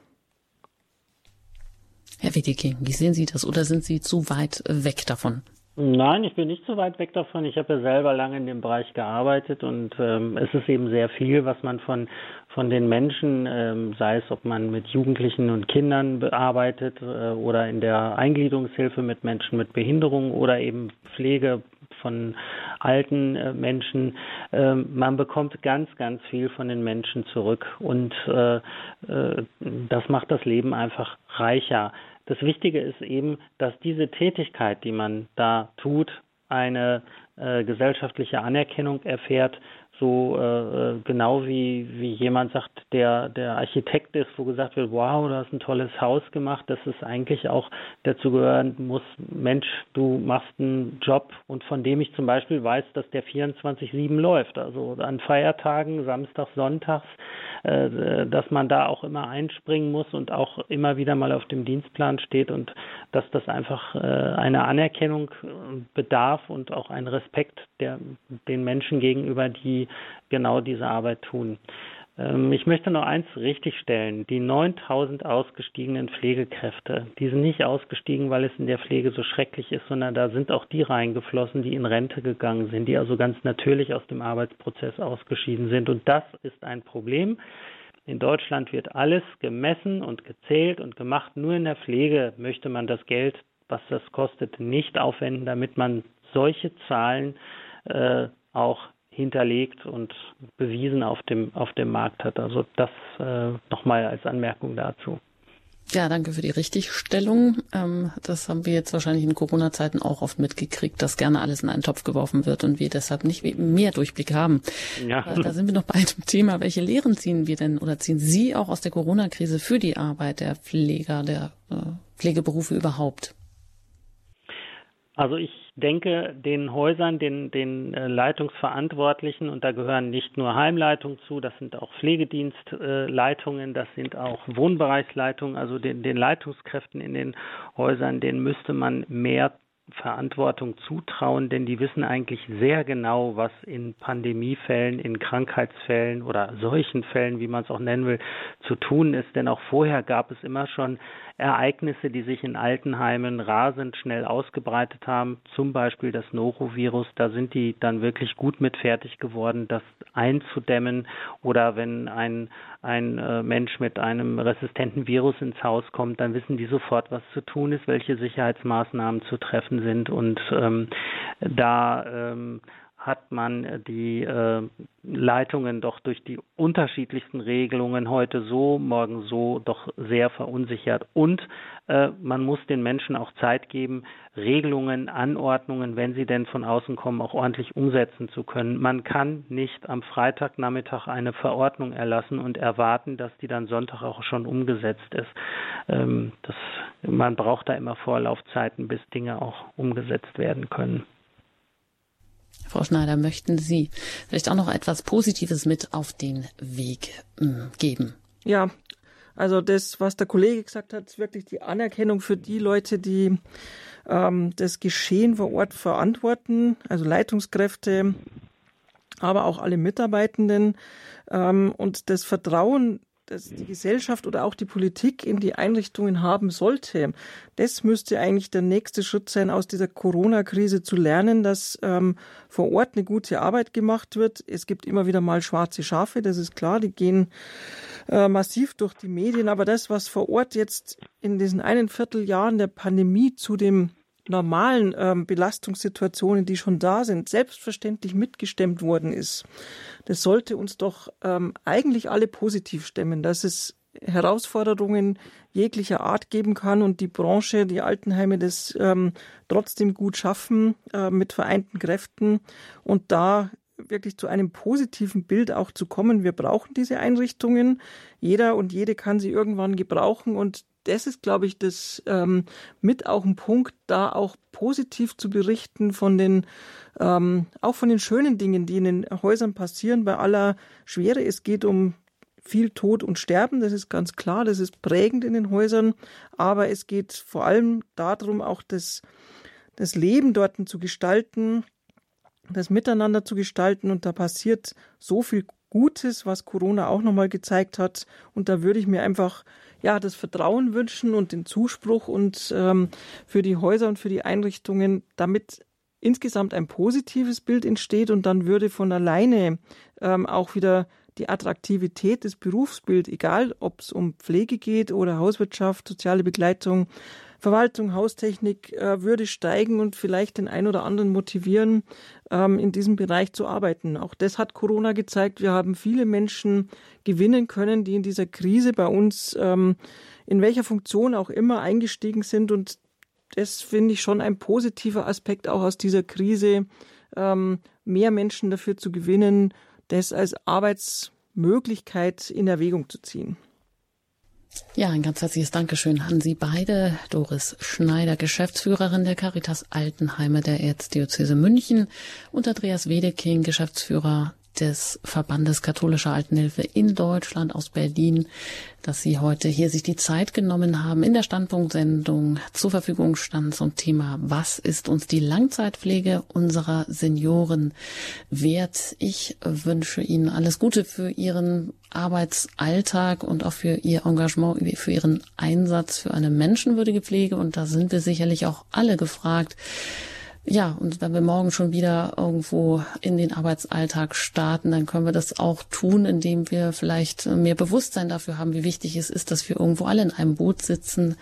Herr Wedeking, wie sehen Sie das oder sind Sie zu weit weg davon? Nein, ich bin nicht so weit weg davon. Ich habe ja selber lange in dem Bereich gearbeitet und ähm, es ist eben sehr viel, was man von von den Menschen, ähm, sei es, ob man mit Jugendlichen und Kindern bearbeitet äh, oder in der Eingliederungshilfe mit Menschen mit Behinderung oder eben Pflege von alten äh, Menschen. Äh, man bekommt ganz, ganz viel von den Menschen zurück und äh, äh, das macht das Leben einfach reicher. Das Wichtige ist eben, dass diese Tätigkeit, die man da tut, eine äh, gesellschaftliche Anerkennung erfährt, so äh, äh, genau wie, wie jemand sagt, der, der Architekt ist, wo gesagt wird, wow, du hast ein tolles Haus gemacht, dass es eigentlich auch dazu gehören muss, Mensch, du machst einen Job und von dem ich zum Beispiel weiß, dass der 24-7 läuft. Also an Feiertagen, Samstags, Sonntags, äh, dass man da auch immer einspringen muss und auch immer wieder mal auf dem Dienstplan steht und dass das einfach äh, eine Anerkennung äh, bedarf und auch ein Respekt der, den Menschen gegenüber, die genau diese Arbeit tun. Ähm, ich möchte noch eins richtigstellen. Die 9000 ausgestiegenen Pflegekräfte, die sind nicht ausgestiegen, weil es in der Pflege so schrecklich ist, sondern da sind auch die reingeflossen, die in Rente gegangen sind, die also ganz natürlich aus dem Arbeitsprozess ausgeschieden sind. Und das ist ein Problem. In Deutschland wird alles gemessen und gezählt und gemacht. Nur in der Pflege möchte man das Geld, was das kostet, nicht aufwenden, damit man solche Zahlen äh, auch hinterlegt und bewiesen auf dem, auf dem Markt hat. Also das äh, nochmal als Anmerkung dazu. Ja, danke für die Richtigstellung. Ähm, das haben wir jetzt wahrscheinlich in Corona-Zeiten auch oft mitgekriegt, dass gerne alles in einen Topf geworfen wird und wir deshalb nicht mehr Durchblick haben. Ja. Äh, da sind wir noch bei dem Thema, welche Lehren ziehen wir denn oder ziehen Sie auch aus der Corona-Krise für die Arbeit der Pfleger, der äh, Pflegeberufe überhaupt? Also ich denke, den Häusern, den, den äh, Leitungsverantwortlichen, und da gehören nicht nur Heimleitungen zu, das sind auch Pflegedienstleitungen, das sind auch Wohnbereichsleitungen, also den, den Leitungskräften in den Häusern, denen müsste man mehr Verantwortung zutrauen, denn die wissen eigentlich sehr genau, was in Pandemiefällen, in Krankheitsfällen oder solchen Fällen, wie man es auch nennen will, zu tun ist. Denn auch vorher gab es immer schon Ereignisse, die sich in Altenheimen rasend schnell ausgebreitet haben, zum Beispiel das Norovirus, da sind die dann wirklich gut mit fertig geworden, das einzudämmen oder wenn ein, ein äh, Mensch mit einem resistenten Virus ins Haus kommt, dann wissen die sofort, was zu tun ist, welche Sicherheitsmaßnahmen zu treffen sind und ähm, da ähm, hat man die äh, Leitungen doch durch die unterschiedlichsten Regelungen heute so, morgen so doch sehr verunsichert. Und äh, man muss den Menschen auch Zeit geben, Regelungen, Anordnungen, wenn sie denn von außen kommen, auch ordentlich umsetzen zu können. Man kann nicht am Freitagnachmittag eine Verordnung erlassen und erwarten, dass die dann Sonntag auch schon umgesetzt ist. Ähm, das, man braucht da immer Vorlaufzeiten, bis Dinge auch umgesetzt werden können. Frau Schneider, möchten Sie vielleicht auch noch etwas Positives mit auf den Weg äh, geben? Ja, also das, was der Kollege gesagt hat, ist wirklich die Anerkennung für die Leute, die ähm, das Geschehen vor Ort verantworten, also Leitungskräfte, aber auch alle Mitarbeitenden ähm, und das Vertrauen das die Gesellschaft oder auch die Politik in die Einrichtungen haben sollte. Das müsste eigentlich der nächste Schritt sein, aus dieser Corona-Krise zu lernen, dass ähm, vor Ort eine gute Arbeit gemacht wird. Es gibt immer wieder mal schwarze Schafe, das ist klar, die gehen äh, massiv durch die Medien. Aber das, was vor Ort jetzt in diesen einen Vierteljahren der Pandemie zu dem normalen ähm, Belastungssituationen, die schon da sind, selbstverständlich mitgestemmt worden ist, das sollte uns doch ähm, eigentlich alle positiv stemmen, dass es Herausforderungen jeglicher Art geben kann und die Branche, die Altenheime das ähm, trotzdem gut schaffen äh, mit vereinten Kräften und da wirklich zu einem positiven Bild auch zu kommen. Wir brauchen diese Einrichtungen. Jeder und jede kann sie irgendwann gebrauchen und das ist, glaube ich, das ähm, mit auch ein Punkt, da auch positiv zu berichten von den, ähm, auch von den schönen Dingen, die in den Häusern passieren, bei aller Schwere. Es geht um viel Tod und Sterben, das ist ganz klar, das ist prägend in den Häusern, aber es geht vor allem darum, auch das, das Leben dort zu gestalten, das Miteinander zu gestalten und da passiert so viel Gutes, was Corona auch nochmal gezeigt hat und da würde ich mir einfach ja, das Vertrauen wünschen und den Zuspruch und ähm, für die Häuser und für die Einrichtungen, damit insgesamt ein positives Bild entsteht und dann würde von alleine ähm, auch wieder die Attraktivität des Berufsbilds, egal ob es um Pflege geht oder Hauswirtschaft, soziale Begleitung, Verwaltung, Haustechnik äh, würde steigen und vielleicht den einen oder anderen motivieren, ähm, in diesem Bereich zu arbeiten. Auch das hat Corona gezeigt. Wir haben viele Menschen gewinnen können, die in dieser Krise bei uns ähm, in welcher Funktion auch immer eingestiegen sind. Und das finde ich schon ein positiver Aspekt auch aus dieser Krise, ähm, mehr Menschen dafür zu gewinnen, das als Arbeitsmöglichkeit in Erwägung zu ziehen. Ja, ein ganz herzliches Dankeschön an Sie beide. Doris Schneider, Geschäftsführerin der Caritas Altenheime der Erzdiözese München und Andreas Wedeking, Geschäftsführer des Verbandes Katholischer Altenhilfe in Deutschland aus Berlin, dass Sie heute hier sich die Zeit genommen haben, in der Standpunktsendung zur Verfügung stand zum Thema, was ist uns die Langzeitpflege unserer Senioren wert? Ich wünsche Ihnen alles Gute für Ihren Arbeitsalltag und auch für Ihr Engagement, für Ihren Einsatz für eine menschenwürdige Pflege. Und da sind wir sicherlich auch alle gefragt, ja, und wenn wir morgen schon wieder irgendwo in den Arbeitsalltag starten, dann können wir das auch tun, indem wir vielleicht mehr Bewusstsein dafür haben, wie wichtig es ist, dass wir irgendwo alle in einem Boot sitzen,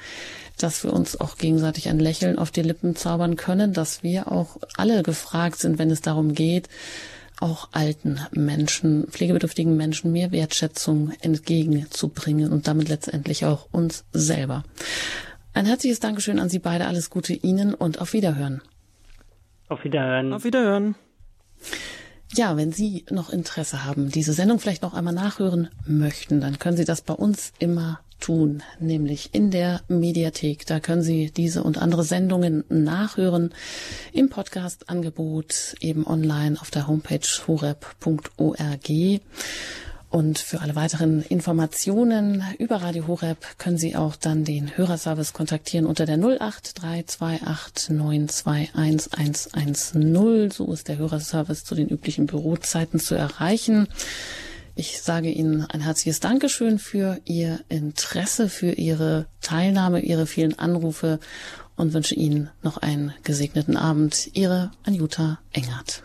dass wir uns auch gegenseitig ein Lächeln auf die Lippen zaubern können, dass wir auch alle gefragt sind, wenn es darum geht, auch alten Menschen, pflegebedürftigen Menschen mehr Wertschätzung entgegenzubringen und damit letztendlich auch uns selber. Ein herzliches Dankeschön an Sie beide. Alles Gute Ihnen und auf Wiederhören. Auf Wiederhören. Auf Wiederhören. Ja, wenn Sie noch Interesse haben, diese Sendung vielleicht noch einmal nachhören möchten, dann können Sie das bei uns immer tun, nämlich in der Mediathek. Da können Sie diese und andere Sendungen nachhören im Podcast-Angebot eben online auf der Homepage horeb.org. Und für alle weiteren Informationen über Radio Horeb können Sie auch dann den Hörerservice kontaktieren unter der 08328921110. So ist der Hörerservice zu den üblichen Bürozeiten zu erreichen. Ich sage Ihnen ein herzliches Dankeschön für Ihr Interesse, für Ihre Teilnahme, Ihre vielen Anrufe und wünsche Ihnen noch einen gesegneten Abend. Ihre Anjuta Engert.